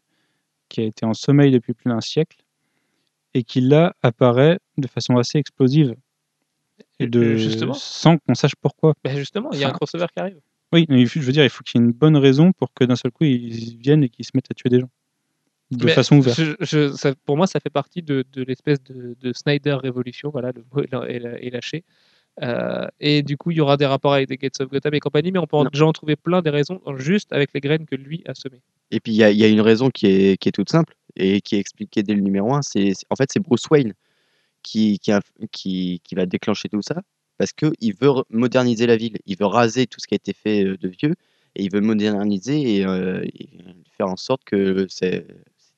qui a été en sommeil depuis plus d'un siècle, et qui là apparaît de façon assez explosive. Et de, Justement. sans qu'on sache pourquoi. Ben justement, il y a un crossover qui arrive. Oui, je veux dire, il faut qu'il y ait une bonne raison pour que d'un seul coup ils viennent et qu'ils se mettent à tuer des gens. De Mais façon ouverte. je- je- ça- pour moi, ça fait partie de, de l'espèce de, de Snyder révolution. Voilà, le mot est lâché. Euh, et du coup, il y aura des rapports avec des Gates of Gotham et compagnie, mais on peut Non. déjà en trouver plein des raisons juste avec les graines que lui a semées. Et puis il y a, il y a une raison qui est, qui est toute simple et qui est expliquée dès le numéro 1. C'est, en fait, c'est Bruce Wayne qui, qui, a- qui, qui va déclencher tout ça parce qu'il veut moderniser la ville. Il veut raser tout ce qui a été fait euh, de vieux et il veut moderniser et, euh, et faire en sorte que cette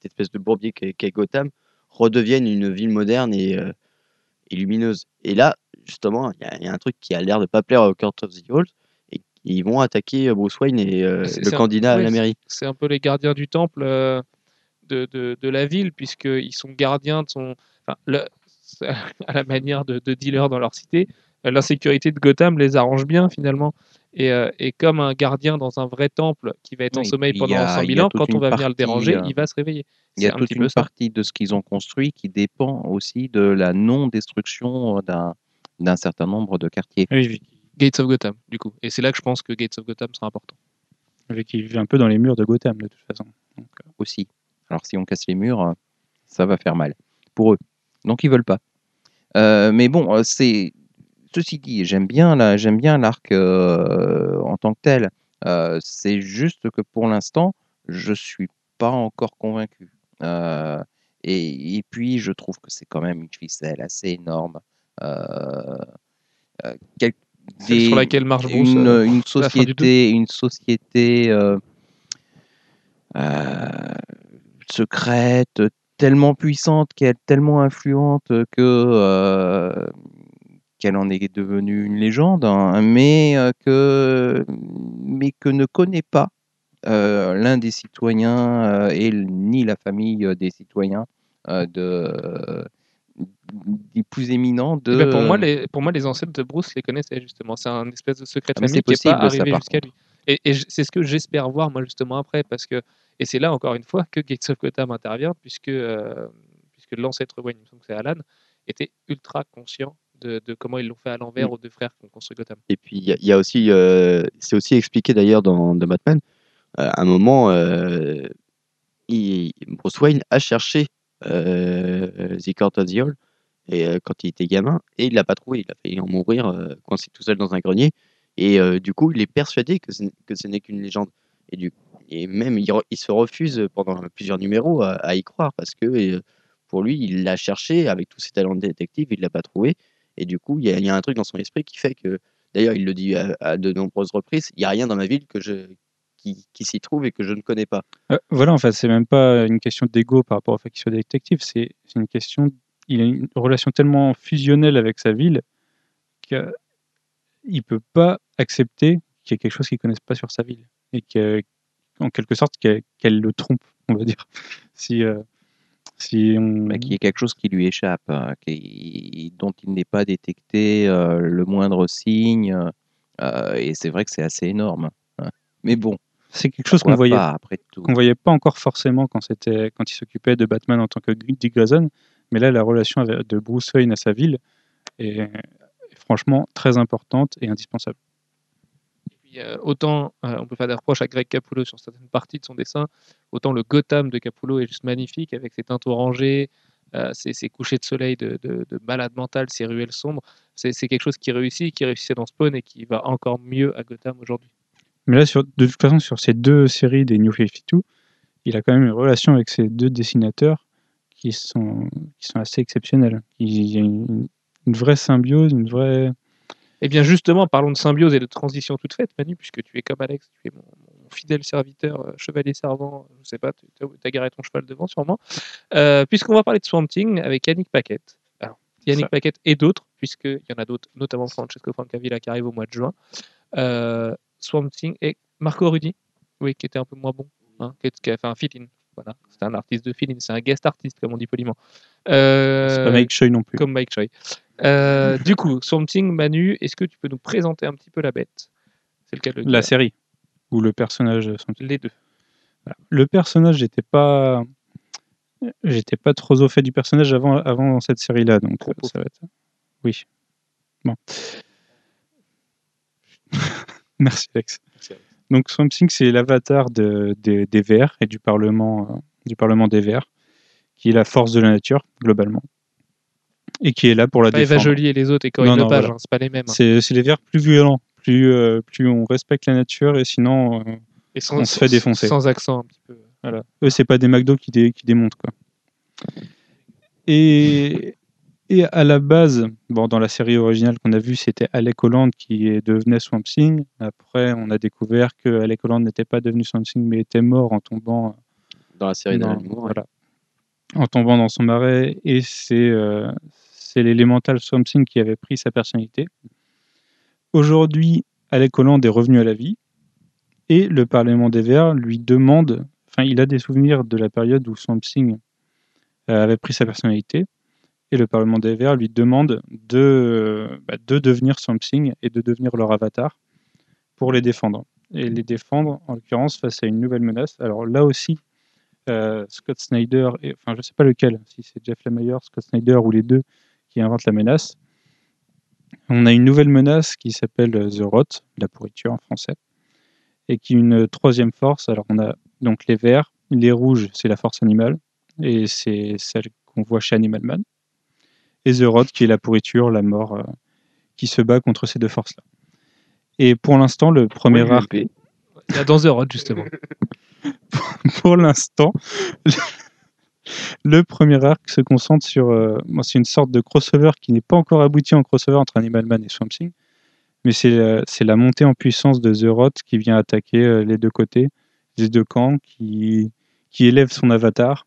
espèce de bourbier qu'est Gotham redevienne une ville moderne et, euh, et lumineuse. Et là, justement, il y, a- il y a un truc qui a l'air de pas plaire aux Court of the Halls et ils vont attaquer Bruce Wayne et euh, le c'est un- candidat à la mairie. c'est un peu les gardiens du temple de, de, de la ville, puisqu'ils sont gardiens de son. Enfin, le- c'est à la manière de, de dealers dans leur cité, l'insécurité de Gotham les arrange bien finalement. Et, euh, et comme un gardien dans un vrai temple qui va être en Oui, sommeil pendant a- 100 il y 000 a ans, quand on va venir le partie, déranger, euh, il va se réveiller. Il y a un toute une ça. partie de ce qu'ils ont construit qui dépend aussi de la non-destruction euh, d'un d'un certain nombre de quartiers. Oui, Gates of Gotham, du coup. Et c'est là que je pense que Gates of Gotham sera important. vu qu'il vit un peu dans les murs de Gotham de toute façon. Donc, euh, aussi. Alors si on casse les murs, ça va faire mal pour eux. Donc ils veulent pas. Euh, mais bon, c'est ceci dit, j'aime bien la, j'aime bien l'arc euh, en tant que tel. Euh, c'est juste que pour l'instant, je suis pas encore convaincu. Euh, et, et puis je trouve que c'est quand même une ficelle assez énorme. Quel- des- sur laquelle marche Bruce. une, une société, une société secrète, tellement puissante, qu'elle tellement influente que qu'elle en est devenue une légende, hein, mais euh, que mais que ne connaît pas euh, l'un des citoyens euh, et ni la famille euh, des citoyens de, des plus éminents de. Eh ben, pour, moi, les, pour moi, les ancêtres de Bruce les connaissaient justement. C'est un espèce de secret de Ah, famille c'est qui n'est pas possible, ça, arrivé par jusqu'à lui. Et, c'est ce que j'espère voir moi justement après, parce que et c'est là encore une fois que Gates of Gotham intervient, puisque puisque l'ancêtre Wayne, il me semble que c'est Alan, était ultra conscient de, de comment ils l'ont fait à l'envers Mm. aux deux frères qui ont construit Gotham. Et puis, il y, a- il y a aussi, euh, c'est aussi expliqué d'ailleurs dans, dans Batman, euh, à un moment, euh, il- Bruce Wayne a cherché The Court of the Hall et, quand il était gamin, et il l'a pas trouvé. Il a failli en mourir coincé tout seul dans un grenier. Et du coup, il est persuadé que ce, n- que ce n'est qu'une légende. Et, du, et même, il, re- il se refuse pendant plusieurs numéros à, à y croire parce que pour lui, il l'a cherché avec tous ses talents de détective, il l'a pas trouvé. Et du coup, il y, a, un truc dans son esprit qui fait que, d'ailleurs, il le dit à, de nombreuses reprises, il n'y a rien dans ma ville que je, qui, s'y trouve et que je ne connais pas. Euh, voilà, en fait, c'est même pas une question d'ego par rapport au fait qu'il soit détective, c'est une question. Il a une relation tellement fusionnelle avec sa ville qu'il ne peut pas accepter qu'il y ait quelque chose qu'il ne connaisse pas sur sa ville. Et qu'en quelque sorte, qu'elle le trompe, on va dire. Euh, si on. bah, qu'il y ait quelque chose qui lui échappe, hein, qui- dont il n'est pas détecté euh, le moindre signe. euh, et c'est vrai que c'est assez énorme. hein. Mais bon, C'est quelque chose qu'on voyait pas, après tout. qu'on voyait pas encore forcément quand c'était quand il s'occupait de Batman en tant que Dick Grayson, mais là la relation de Bruce Wayne à sa ville est franchement très importante et indispensable. Autant euh, on peut faire des reproches à Greg Capullo sur certaines parties de son dessin, autant le Gotham de Capullo est juste magnifique avec ses teintes orangées, euh, ses, couchers de soleil de, de, de malade mental, ses ruelles sombres. C'est quelque chose qui réussit, qui réussissait dans Spawn et qui va encore mieux à Gotham aujourd'hui. Mais là, de toute façon, sur ces deux séries des New 52, il a quand même une relation avec ces deux dessinateurs qui sont, qui sont assez exceptionnelles. Il y a une vraie symbiose, une vraie. Eh bien justement, parlons de symbiose et de transition toute faite, Manu, puisque tu es comme Alex, tu es mon, mon fidèle serviteur, euh, chevalier servant, je sais pas, tu as garé ton cheval devant sûrement, Euh, puisqu'on va parler de Swamp Thing avec Yannick Paquette. Alors, Yannick. Paquette et d'autres, puisqu'il y en a d'autres, notamment Francesco Francavilla qui arrive au mois de juin. Euh, Swamp Thing et Marco Rudy, oui, qui était un peu moins bon, hein, qui, a fait un fill-in. Voilà, c'est un artiste de fill-in, c'est un guest artiste, comme on dit poliment. Euh, C'est pas Mike Choi non plus. comme Mike Choi. Euh, du coup, Swamp Thing, Manu, est-ce que tu peux nous présenter un petit peu la bête? C'est le cas de le La série, ou le personnage. sont- Les deux. Voilà. Le personnage, j'étais pas. J'étais pas trop au fait du personnage avant, avant cette série-là, donc euh, ça va être. Oui. Bon. Merci Alex. Merci, Alex. Donc Swamp Thing, c'est l'avatar de- des- des Verts et du Parlement, euh, du Parlement des Verts, qui est la force de la nature globalement, et qui est là pour la Pas Eva défendre. Jolie et les autres et Corinne Lepage, voilà. hein, c'est pas les mêmes. hein. C'est les Verts plus violents, plus, euh, plus on respecte la nature et sinon, euh, Et sans, on se fait défoncer. Sans accent un petit peu. voilà. Eux, c'est pas des McDo qui, dé- qui démontent quoi. Et, et à la base, bon, dans la série originale qu'on a vue, c'était Alec Holland qui est- devenait Swamp Thing. Après, on a découvert que Alec Holland n'était pas devenu Swamp Thing, mais était mort en tombant Dans la série dans, voilà, en tombant dans son marais. Et c'est euh, c'est l'élémental Swamp Thing qui avait pris sa personnalité. Aujourd'hui, Alec Holland est revenu à la vie et le Parlement des Verts lui demande, enfin, il a des souvenirs de la période où Swamp Thing euh, avait pris sa personnalité et le Parlement des Verts lui demande de, bah, de devenir Swamp Thing et de devenir leur avatar pour les défendre. Et les défendre, en l'occurrence, face à une nouvelle menace. Alors là aussi, euh, Scott Snyder, et, enfin je ne sais pas lequel, si c'est Jeff Lemire, Scott Snyder ou les deux qui inventent la menace. On a une nouvelle menace qui s'appelle euh, The Rot, la pourriture en français, et qui est une troisième force. Alors on a donc les verts, les rouges, c'est la force animale, et c'est celle qu'on voit chez Animal Man, et The qui est la pourriture, la mort, euh, qui se bat contre ces deux forces-là. Et pour l'instant, le premier Oui, arc UMP. Il y a dans The justement. pour l'instant, le premier arc se concentre sur. euh, bon, c'est une sorte de crossover qui n'est pas encore abouti en crossover entre Animal Man et Swamp Thing, mais c'est euh, la montée en puissance de The qui vient attaquer euh, les deux côtés, les deux camps, qui, qui élève son avatar.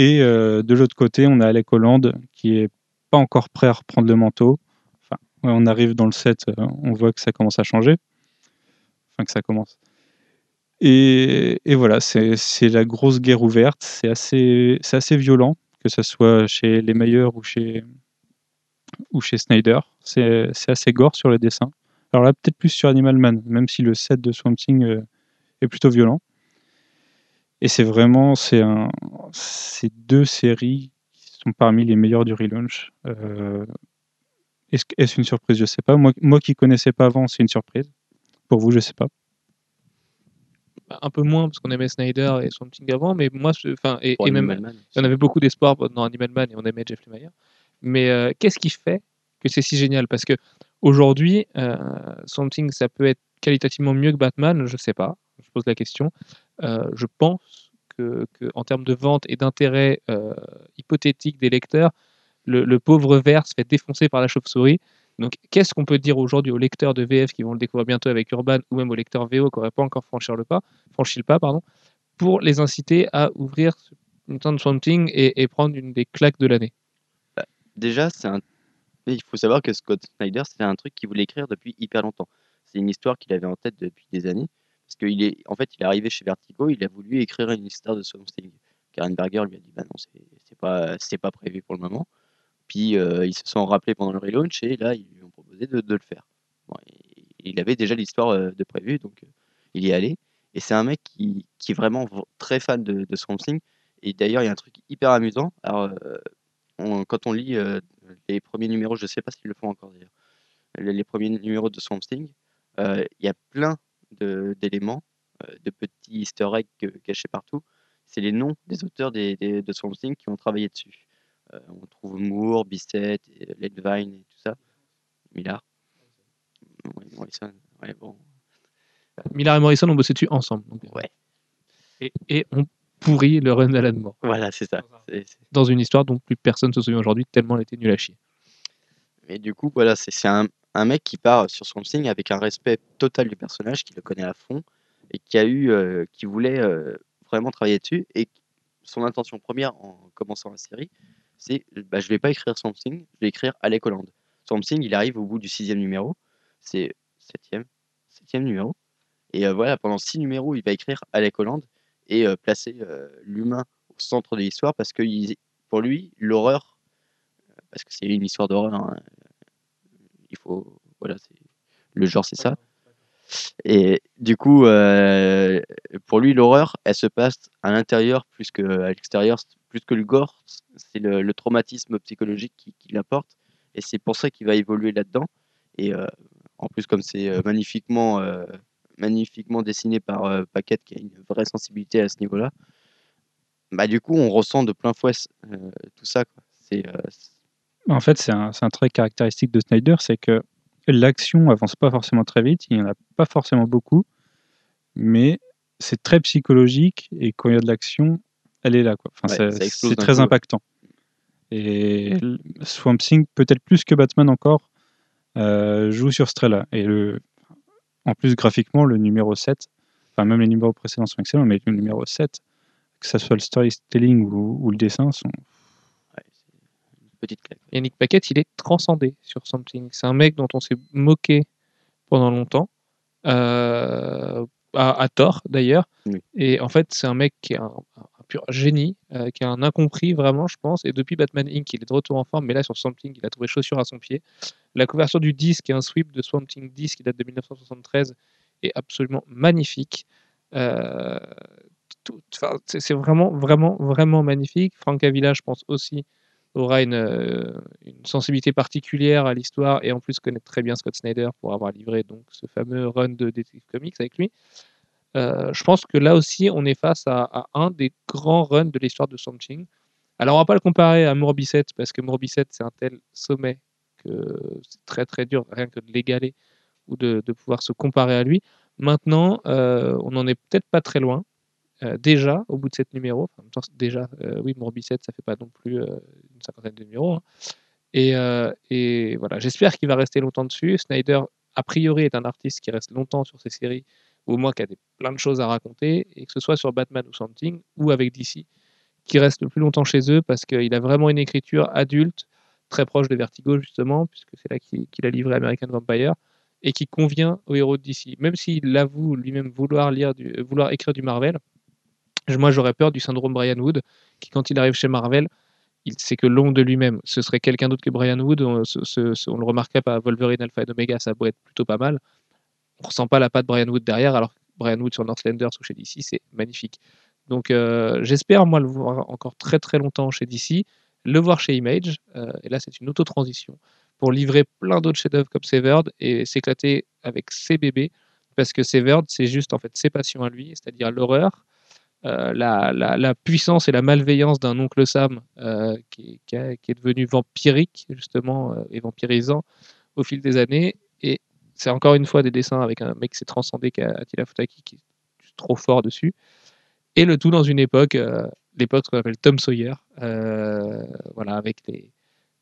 Et euh, de l'autre côté, on a Alec Holland qui est pas encore prêt à reprendre le manteau. Enfin, on arrive dans le set, euh, on voit que ça commence à changer. Enfin, que ça commence. Et, voilà, c'est la grosse guerre ouverte. C'est assez, violent, que ce soit chez les meilleurs ou chez, Snyder. C'est assez gore sur le dessin. Alors là, peut-être plus sur Animal Man, même si le set de Swamp Thing euh, est plutôt violent. Et c'est vraiment, c'est un, c'est deux séries qui sont parmi les meilleures du relaunch. Euh, est-ce, une surprise? Je sais pas. Moi, moi qui connaissais pas avant, c'est une surprise. Pour vous, je sais pas. Bah, Un peu moins parce qu'on aimait Snyder et Thing avant, mais moi, enfin, et, et même, Animal Man. on avait beaucoup d'espoir dans Animal Man et on aimait Jeff Lemire. Mais euh, qu'est-ce qui fait que c'est si génial? Parce que aujourd'hui, euh, Swamp Thing, ça peut être qualitativement mieux que Batman, je sais pas. Je pose la question. Euh, je pense que, en termes de vente et d'intérêt euh, hypothétique des lecteurs, le, pauvre vert se fait défoncer par la chauve-souris. Donc, qu'est-ce qu'on peut dire aujourd'hui aux lecteurs de VF qui vont le découvrir bientôt avec Urban ou même aux lecteurs VO qui n'auraient pas encore franchi le pas, franchi le pas, pardon, pour les inciter à ouvrir une de Swamp Thing et, prendre une des claques de l'année? Déjà, c'est un... il faut savoir que Scott Snyder, c'est un truc qu'il voulait écrire depuis hyper longtemps. C'est une histoire qu'il avait en tête depuis des années. Parce qu'il est, en fait, il est arrivé chez Vertigo, il a voulu écrire une histoire de Swamp Thing. Karen Berger lui a dit, bah non, c'est pas, c'est pas prévu pour le moment. Puis euh, ils se sont rappelés pendant le relaunch et là, ils lui ont proposé de, le faire. Il avait déjà l'histoire euh, de prévu, donc euh, il y est allé. Et c'est un mec qui, qui est vraiment très fan de, de Swamp Thing. Et d'ailleurs, il y a un truc hyper amusant. Alors, quand on lit les premiers numéros, je sais pas s'ils le font encore d'ailleurs, les, premiers numéros de Swamp Thing, il y a plein d'éléments, euh, de petits easter eggs euh, cachés partout. C'est les noms des auteurs des, des- de Swamp Thing qui ont travaillé dessus. Euh, on trouve Moore, Bissett, et Ledvine et tout ça. Millard. Ouais, Morrison. Ouais, bon. Millard et Morrison ont bossé dessus ensemble. donc, euh, Ouais. et, et on pourrit le run d'Alan Moore Voilà, c'est ça. Dans une histoire dont plus personne se souvient aujourd'hui, tellement elle était nulle à chier. Mais du coup, voilà, c'est c'est un, un mec qui part sur son signe avec un respect total du personnage, qui le connaît à fond et qui euh, voulait euh, vraiment travailler dessus. Et son intention première en commençant la série, c'est bah, je vais pas écrire Swamp Thing, je vais écrire Alec Holland. Swamp Thing, il arrive au bout du sixième numéro, c'est septième, septième numéro. Et euh, voilà, pendant six numéros, il va écrire Alec Holland et placer l'humain au centre de l'histoire parce que pour lui, l'horreur, parce que c'est une histoire d'horreur, hein, il faut, voilà, c'est le genre, c'est ça. Et du coup, euh, pour lui, l'horreur, elle se passe à l'intérieur plus qu'à l'extérieur, plus que le gore. C'est le, le traumatisme psychologique qui, qui l'apporte. Et c'est pour ça qu'il va évoluer là-dedans. Et euh, en plus, comme c'est euh, magnifiquement, euh, magnifiquement dessiné par Paquette, qui a une vraie sensibilité à ce niveau-là, bah, du coup, on ressent de plein fouet tout ça. C'est En fait, c'est un, trait caractéristique de Snyder, c'est que l'action avance pas forcément très vite, il n'y en a pas forcément beaucoup, mais c'est très psychologique et quand il y a de l'action, elle est là. Quoi. Enfin, Ouais, c'est- très coup. impactant. Et Swamp Thing, peut-être plus que Batman encore, euh, joue sur ce trait-là. Et le, en plus, graphiquement, le numéro 7, enfin même les numéros précédents sont excellents, mais le numéro 7, que ce soit le storytelling ou, ou le dessin, sont petite claque. Yannick Paquette, il est transcendé sur Something. C'est un mec dont on s'est moqué pendant longtemps, euh, à, à tort d'ailleurs. Oui. Et en fait, c'est un mec qui est un, un pur génie, euh, qui est un incompris vraiment, je pense. Et depuis Batman Inc., il est de retour en forme, mais là sur Something, il a trouvé chaussure à son pied. La couverture du disque est un sweep de Swamp Thing 10 qui date de 1973 est absolument magnifique. Euh, c'est vraiment, vraiment, vraiment magnifique. Frank Avila, je pense aussi, aura une, euh, une sensibilité particulière à l'histoire et en plus connaître très bien Scott Snyder pour avoir livré donc ce fameux run de Detective Comics avec lui. Euh, je pense que là aussi, on est face à, un des grands runs de l'histoire de Something. Alors, on va pas le comparer à Morbicette parce que Morbicette, c'est un tel sommet que c'est très très dur rien que de l'égaler ou de, de pouvoir se comparer à lui. Maintenant, euh, on n'en est peut-être pas très loin. Euh, déjà, au bout de sept numéros, enfin, en même temps, déjà, euh, oui, Morbicette, ça fait pas non plus euh, une cinquantaine de numéros. hein. Et, euh, et voilà, j'espère qu'il va rester longtemps dessus. Snyder, a priori, est un artiste qui reste longtemps sur ses séries, ou au moins qui a des, plein de choses à raconter, et que ce soit sur Batman ou Something, ou avec DC, qui reste le plus longtemps chez eux, parce qu'il a vraiment une écriture adulte, très proche de Vertigo, justement, puisque c'est là qu'il a livré American Vampire, et qui convient aux héros de DC. Même s'il avoue lui-même vouloir, lire vouloir écrire du Marvel, moi j'aurais peur du syndrome Brian Wood, qui quand il arrive chez Marvel, il c'est que l'ombre de lui-même. Ce serait quelqu'un d'autre que Brian Wood, on, ce- ce- on le remarquerait pas, Wolverine Alpha et Omega, ça pourrait être plutôt pas mal. On ressent pas la patte Brian Wood derrière, alors Brian Wood sur Northlanders ou chez DC, c'est magnifique. Donc euh, j'espère moi le voir encore très très longtemps chez DC, le voir chez Image, euh, et là c'est une auto-transition, pour livrer plein d'autres chefs-d'œuvre comme Severed et s'éclater avec ses bébés, parce que Severed c'est juste en fait ses passions à lui, c'est-à-dire l'horreur, euh, la, la- la puissance et la malveillance d'un oncle Sam euh, qui, qui a- qui est devenu vampirique justement euh, et vampirisant au fil des années, et c'est encore une fois des dessins avec un mec qui s'est transcendé, qui a Attila Futaki, qui est trop fort dessus. Et le tout dans une époque, l'époque qu'on appelle Tom Sawyer, voilà, avec les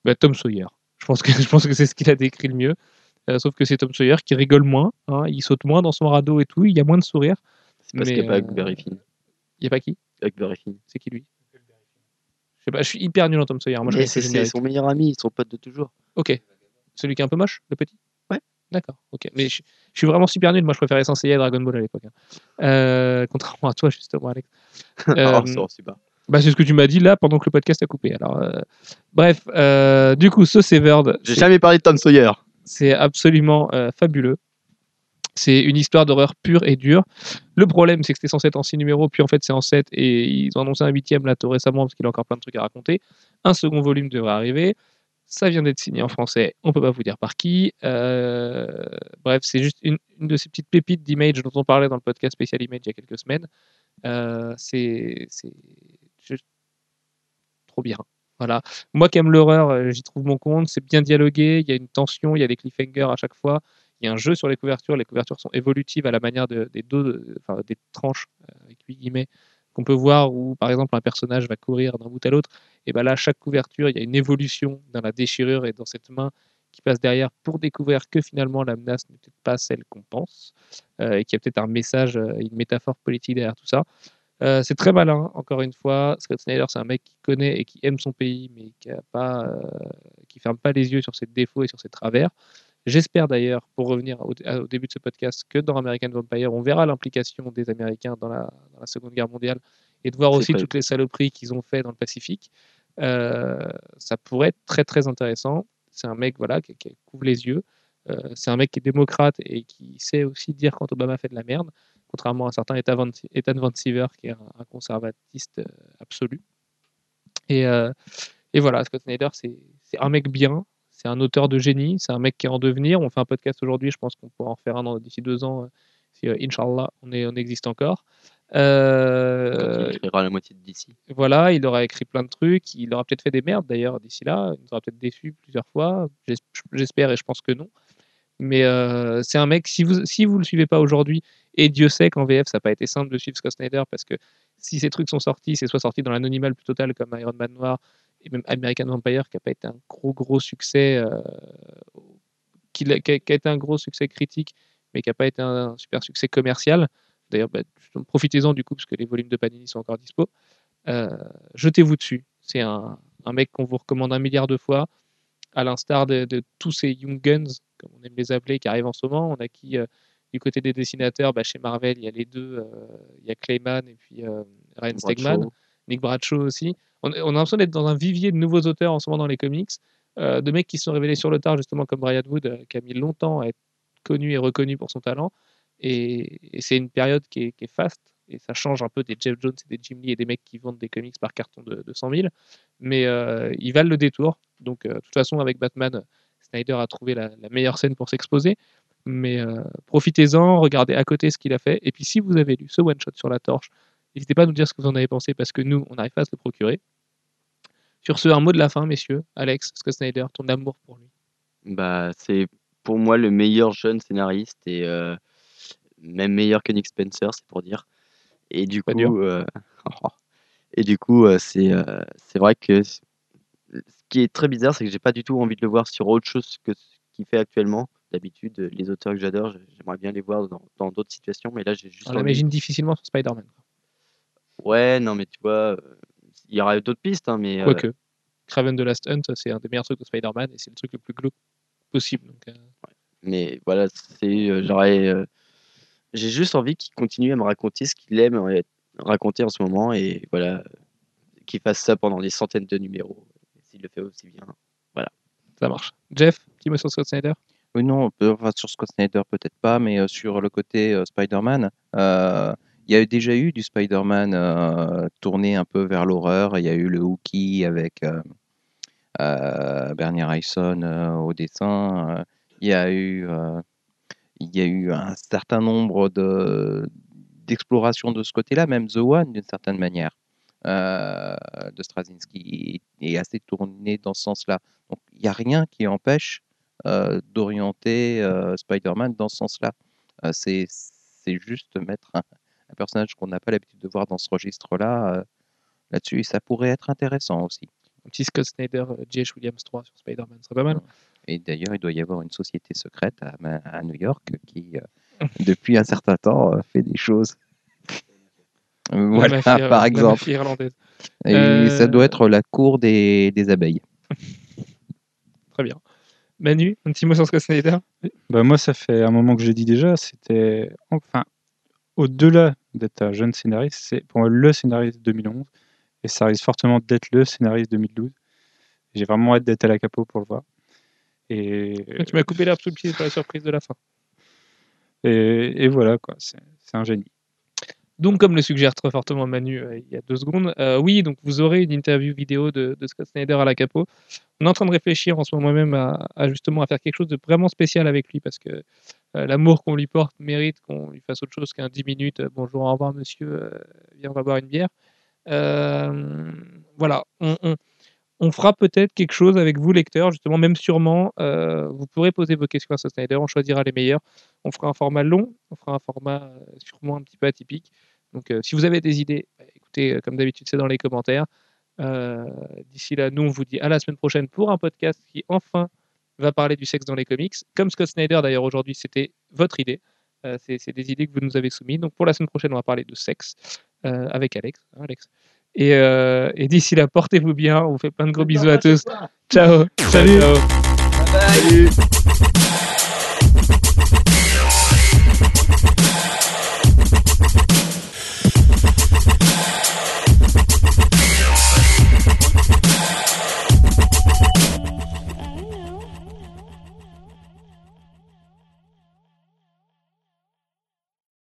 bah, Tom Sawyer. Je pense que je pense que c'est ce qu'il a décrit le mieux. Sauf que c'est Tom Sawyer qui rigole moins, hein, il saute moins dans son radeau et tout, il y a moins de sourire. C'est parce qu'il n'y a pas Finn. Il y a pas qui? Huckleberry Finn. C'est qui lui? Je sais pas, je suis hyper nul en Tom Sawyer. Moi, je c'est son meilleur ami, son pote de toujours. Ok. Celui qui est un peu moche, le petit? Ouais. D'accord, ok. Mais je, je suis vraiment super nul. Moi, je préférais Sensei et Dragon Ball à l'époque. hein. Euh, contrairement à toi, justement, Alex. Euh, oh, pas. bah, c'est ce que tu m'as dit là pendant que le podcast a coupé. Alors, euh, bref, euh, du coup, ce Severed, J'ai jamais parlé de Tom Sawyer. c'est absolument euh, fabuleux. C'est une histoire d'horreur pure et dure. Le problème, c'est que c'était censé être en 6 numéros, puis en fait, c'est en 7, et ils ont annoncé un huitième là tout récemment, parce qu'il a encore plein de trucs à raconter. Un second volume devrait arriver. Ça vient d'être signé en français, on peut pas vous dire par qui. Euh, bref, c'est juste une, de ces petites pépites d'Image dont on parlait dans le podcast spécial Image il y a quelques semaines. Euh, c'est trop bien. Voilà. Moi qui aime l'horreur, euh, j'y trouve mon compte. C'est bien dialogué, il y a une tension, il y a des cliffhangers à chaque fois. Il y a un jeu sur les couvertures. Les couvertures sont évolutives à la manière de- des tranches euh, qu'on peut voir où par exemple un personnage va courir d'un bout à l'autre. Et ben là, chaque couverture, il y a une évolution dans la déchirure et dans cette main qui passe derrière pour découvrir que finalement la menace n'est peut-être pas celle qu'on pense euh, et qu'il y a peut-être un message, euh, une métaphore politique derrière tout ça. C'est très malin, encore une fois. Scott Snyder, c'est un mec qui connaît et qui aime son pays, mais qui qui ferme pas les yeux sur ses défauts et sur ses travers. J'espère d'ailleurs, pour revenir au, début de ce podcast, que dans American Vampire, on verra l'implication des Américains dans la, dans la Seconde Guerre mondiale et de voir aussi toutes les saloperies qu'ils ont fait dans le Pacifique. Euh, ça pourrait être très très intéressant. C'est un mec voilà qui, qui couvre les yeux. Euh, c'est un mec qui est démocrate et qui sait aussi dire quand Obama fait de la merde, contrairement à certains Ethan Van, Ethan Van Siever qui est un, un conservatiste euh, absolu. Et, et voilà, Scott Snyder, c'est un mec bien, c'est un auteur de génie, c'est un mec qui est en devenir. On fait un podcast aujourd'hui, je pense qu'on pourra en faire un dans- d'ici deux ans, euh, si, euh, Inch'Allah, on, est, on existe encore. Euh, Il écrira la moitié DC. voilà, il aura écrit plein de trucs, il aura peut-être fait des merdes d'ailleurs d'ici là, il nous aura peut-être déçus plusieurs fois, j'es- j'espère et je pense que non. Mais euh, c'est un mec, si vous si vous le suivez pas aujourd'hui, et Dieu sait qu'en VF ça n'a pas été simple de suivre Scott Snyder parce que si ces trucs sont sortis, c'est soit sorti dans l'anonymat le plus total comme Iron Man Noir et même American Vampire qui n'a pas été un gros gros succès, euh, qui, a, qui a été un gros succès critique, mais qui n'a pas été un, super succès commercial. D'ailleurs, bah, profitez-en du coup parce que les volumes de Panini sont encore dispo. Euh, jetez-vous dessus. C'est un, un mec qu'on vous recommande un milliard de fois, à l'instar de, de tous ces Young Guns, comme on aime les appeler, qui arrivent en ce moment. On a qui, euh, du côté des dessinateurs, bah, chez Marvel, il y a les deux, il y a Clayman et puis Ryan Stegman. Nick Bradshaw aussi. On, a l'impression d'être dans un vivier de nouveaux auteurs en ce moment dans les comics, euh, de mecs qui se sont révélés sur le tard, justement comme Brian Wood, euh, qui a mis longtemps à être connu et reconnu pour son talent. Et, c'est une période qui est, faste, et ça change un peu des Jeff Jones et des Jim Lee et des mecs qui vendent des comics par carton de, de 100 000. Mais euh, ils valent le détour. Donc, de toute façon, avec Batman, Snyder a trouvé la, la meilleure scène pour s'exposer. Mais profitez-en, regardez à côté ce qu'il a fait. Et puis, si vous avez lu ce one-shot sur la torche, n'hésitez pas à nous dire ce que vous en avez pensé parce que nous, on n'arrive pas à se le procurer. Sur ce, un mot de la fin, messieurs. Alex, Scott Snyder, ton amour pour lui. Bah, c'est pour moi le meilleur jeune scénariste et euh, même meilleur que Nick Spencer, c'est pour dire. Et du Pas coup, euh, et du coup, euh, c'est c'est vrai que ce qui est très bizarre, c'est que j'ai pas du tout envie de le voir sur autre chose que ce qu'il fait actuellement. D'habitude, les auteurs que j'adore, j'ai- j'aimerais bien les voir dans d'autres situations, mais là, j'ai juste On l'imagine difficilement sur Spider-Man. Ouais, non, mais tu vois, il y aura d'autres pistes, hein, mais euh, Quoique, Craven the Last Hunt, c'est un des meilleurs trucs de Spider-Man et c'est le truc le plus glauque possible. Donc, euh, Mais voilà, c'est euh, j'aurais euh, j'ai juste envie qu'il continue à me raconter ce qu'il aime raconter en ce moment et voilà, qu'il fasse ça pendant des centaines de numéros. S'il le fait aussi bien. Ça marche. Jeff, petit mot sur Scott Snyder? Oui, non, enfin, sur Scott Snyder peut-être pas, mais euh, sur le côté euh, Spider-Man, euh, il y a déjà eu du Spider-Man euh, tourné un peu vers l'horreur. Il y a eu le Hookie avec euh, euh, Bernie Wrightson au dessin. Il y a eu, il y a eu un certain nombre de d'explorations de ce côté-là, même The One d'une certaine manière. de Straczynski est assez tourné dans ce sens-là. Donc il n'y a rien qui empêche d'orienter Spider-Man dans ce sens-là. C'est juste mettre un, un personnage qu'on n'a pas l'habitude de voir dans ce registre-là euh, là-dessus, et ça pourrait être intéressant aussi. Un petit Scott Snyder, euh, J.H. Williams 3 sur Spider-Man, ce serait pas mal. Et d'ailleurs, il doit y avoir une société secrète à, New York qui, euh, depuis un certain temps, euh, fait des choses. Voilà, mafia- par exemple. mafia irlandaise. Et Euh, ça doit être la cour des, des abeilles. Très bien. Manu, un petit mot sur Scott Snyder? Bah, moi, ça fait un moment que je l'ai dit déjà. C'était, enfin, au-delà d'être un jeune scénariste, c'est pour moi le scénariste 2011. Et ça risque fortement d'être le scénariste 2012. J'ai vraiment hâte d'être à la capo pour le voir. Et, Tu m'as coupé l'herbe sous le pied pour la surprise de la fin. et, et voilà, quoi. C'est c'est un génie. Donc, comme le suggère très fortement Manu euh, il y a deux secondes, euh, oui, donc vous aurez une interview vidéo de, Scott Snyder à la capo. On est en train de réfléchir en ce moment même à, justement à faire quelque chose de vraiment spécial avec lui parce que euh, l'amour qu'on lui porte mérite qu'on lui fasse autre chose qu'un 10 minutes. bonjour, au revoir, monsieur, viens, on va boire une bière. Voilà, on, fera peut-être quelque chose avec vous, lecteurs, justement, même sûrement. vous pourrez poser vos questions à Scott Snyder, on choisira les meilleurs. On fera un format long, on fera un format sûrement un petit peu atypique. Donc, euh, si vous avez des idées, bah, écoutez, euh, comme d'habitude, c'est dans les commentaires. Euh, D'ici là, nous, on vous dit à la semaine prochaine pour un podcast qui, enfin, va parler du sexe dans les comics. Comme Scott Snyder, d'ailleurs, aujourd'hui, c'était votre idée. Euh, c'est des idées que vous nous avez soumises. Donc, pour la semaine prochaine, on va parler de sexe euh, avec Alex. hein, Alex. Et, euh, et d'ici là, portez-vous bien. On vous fait plein de gros bisous à tous. Ciao. Salut. Salut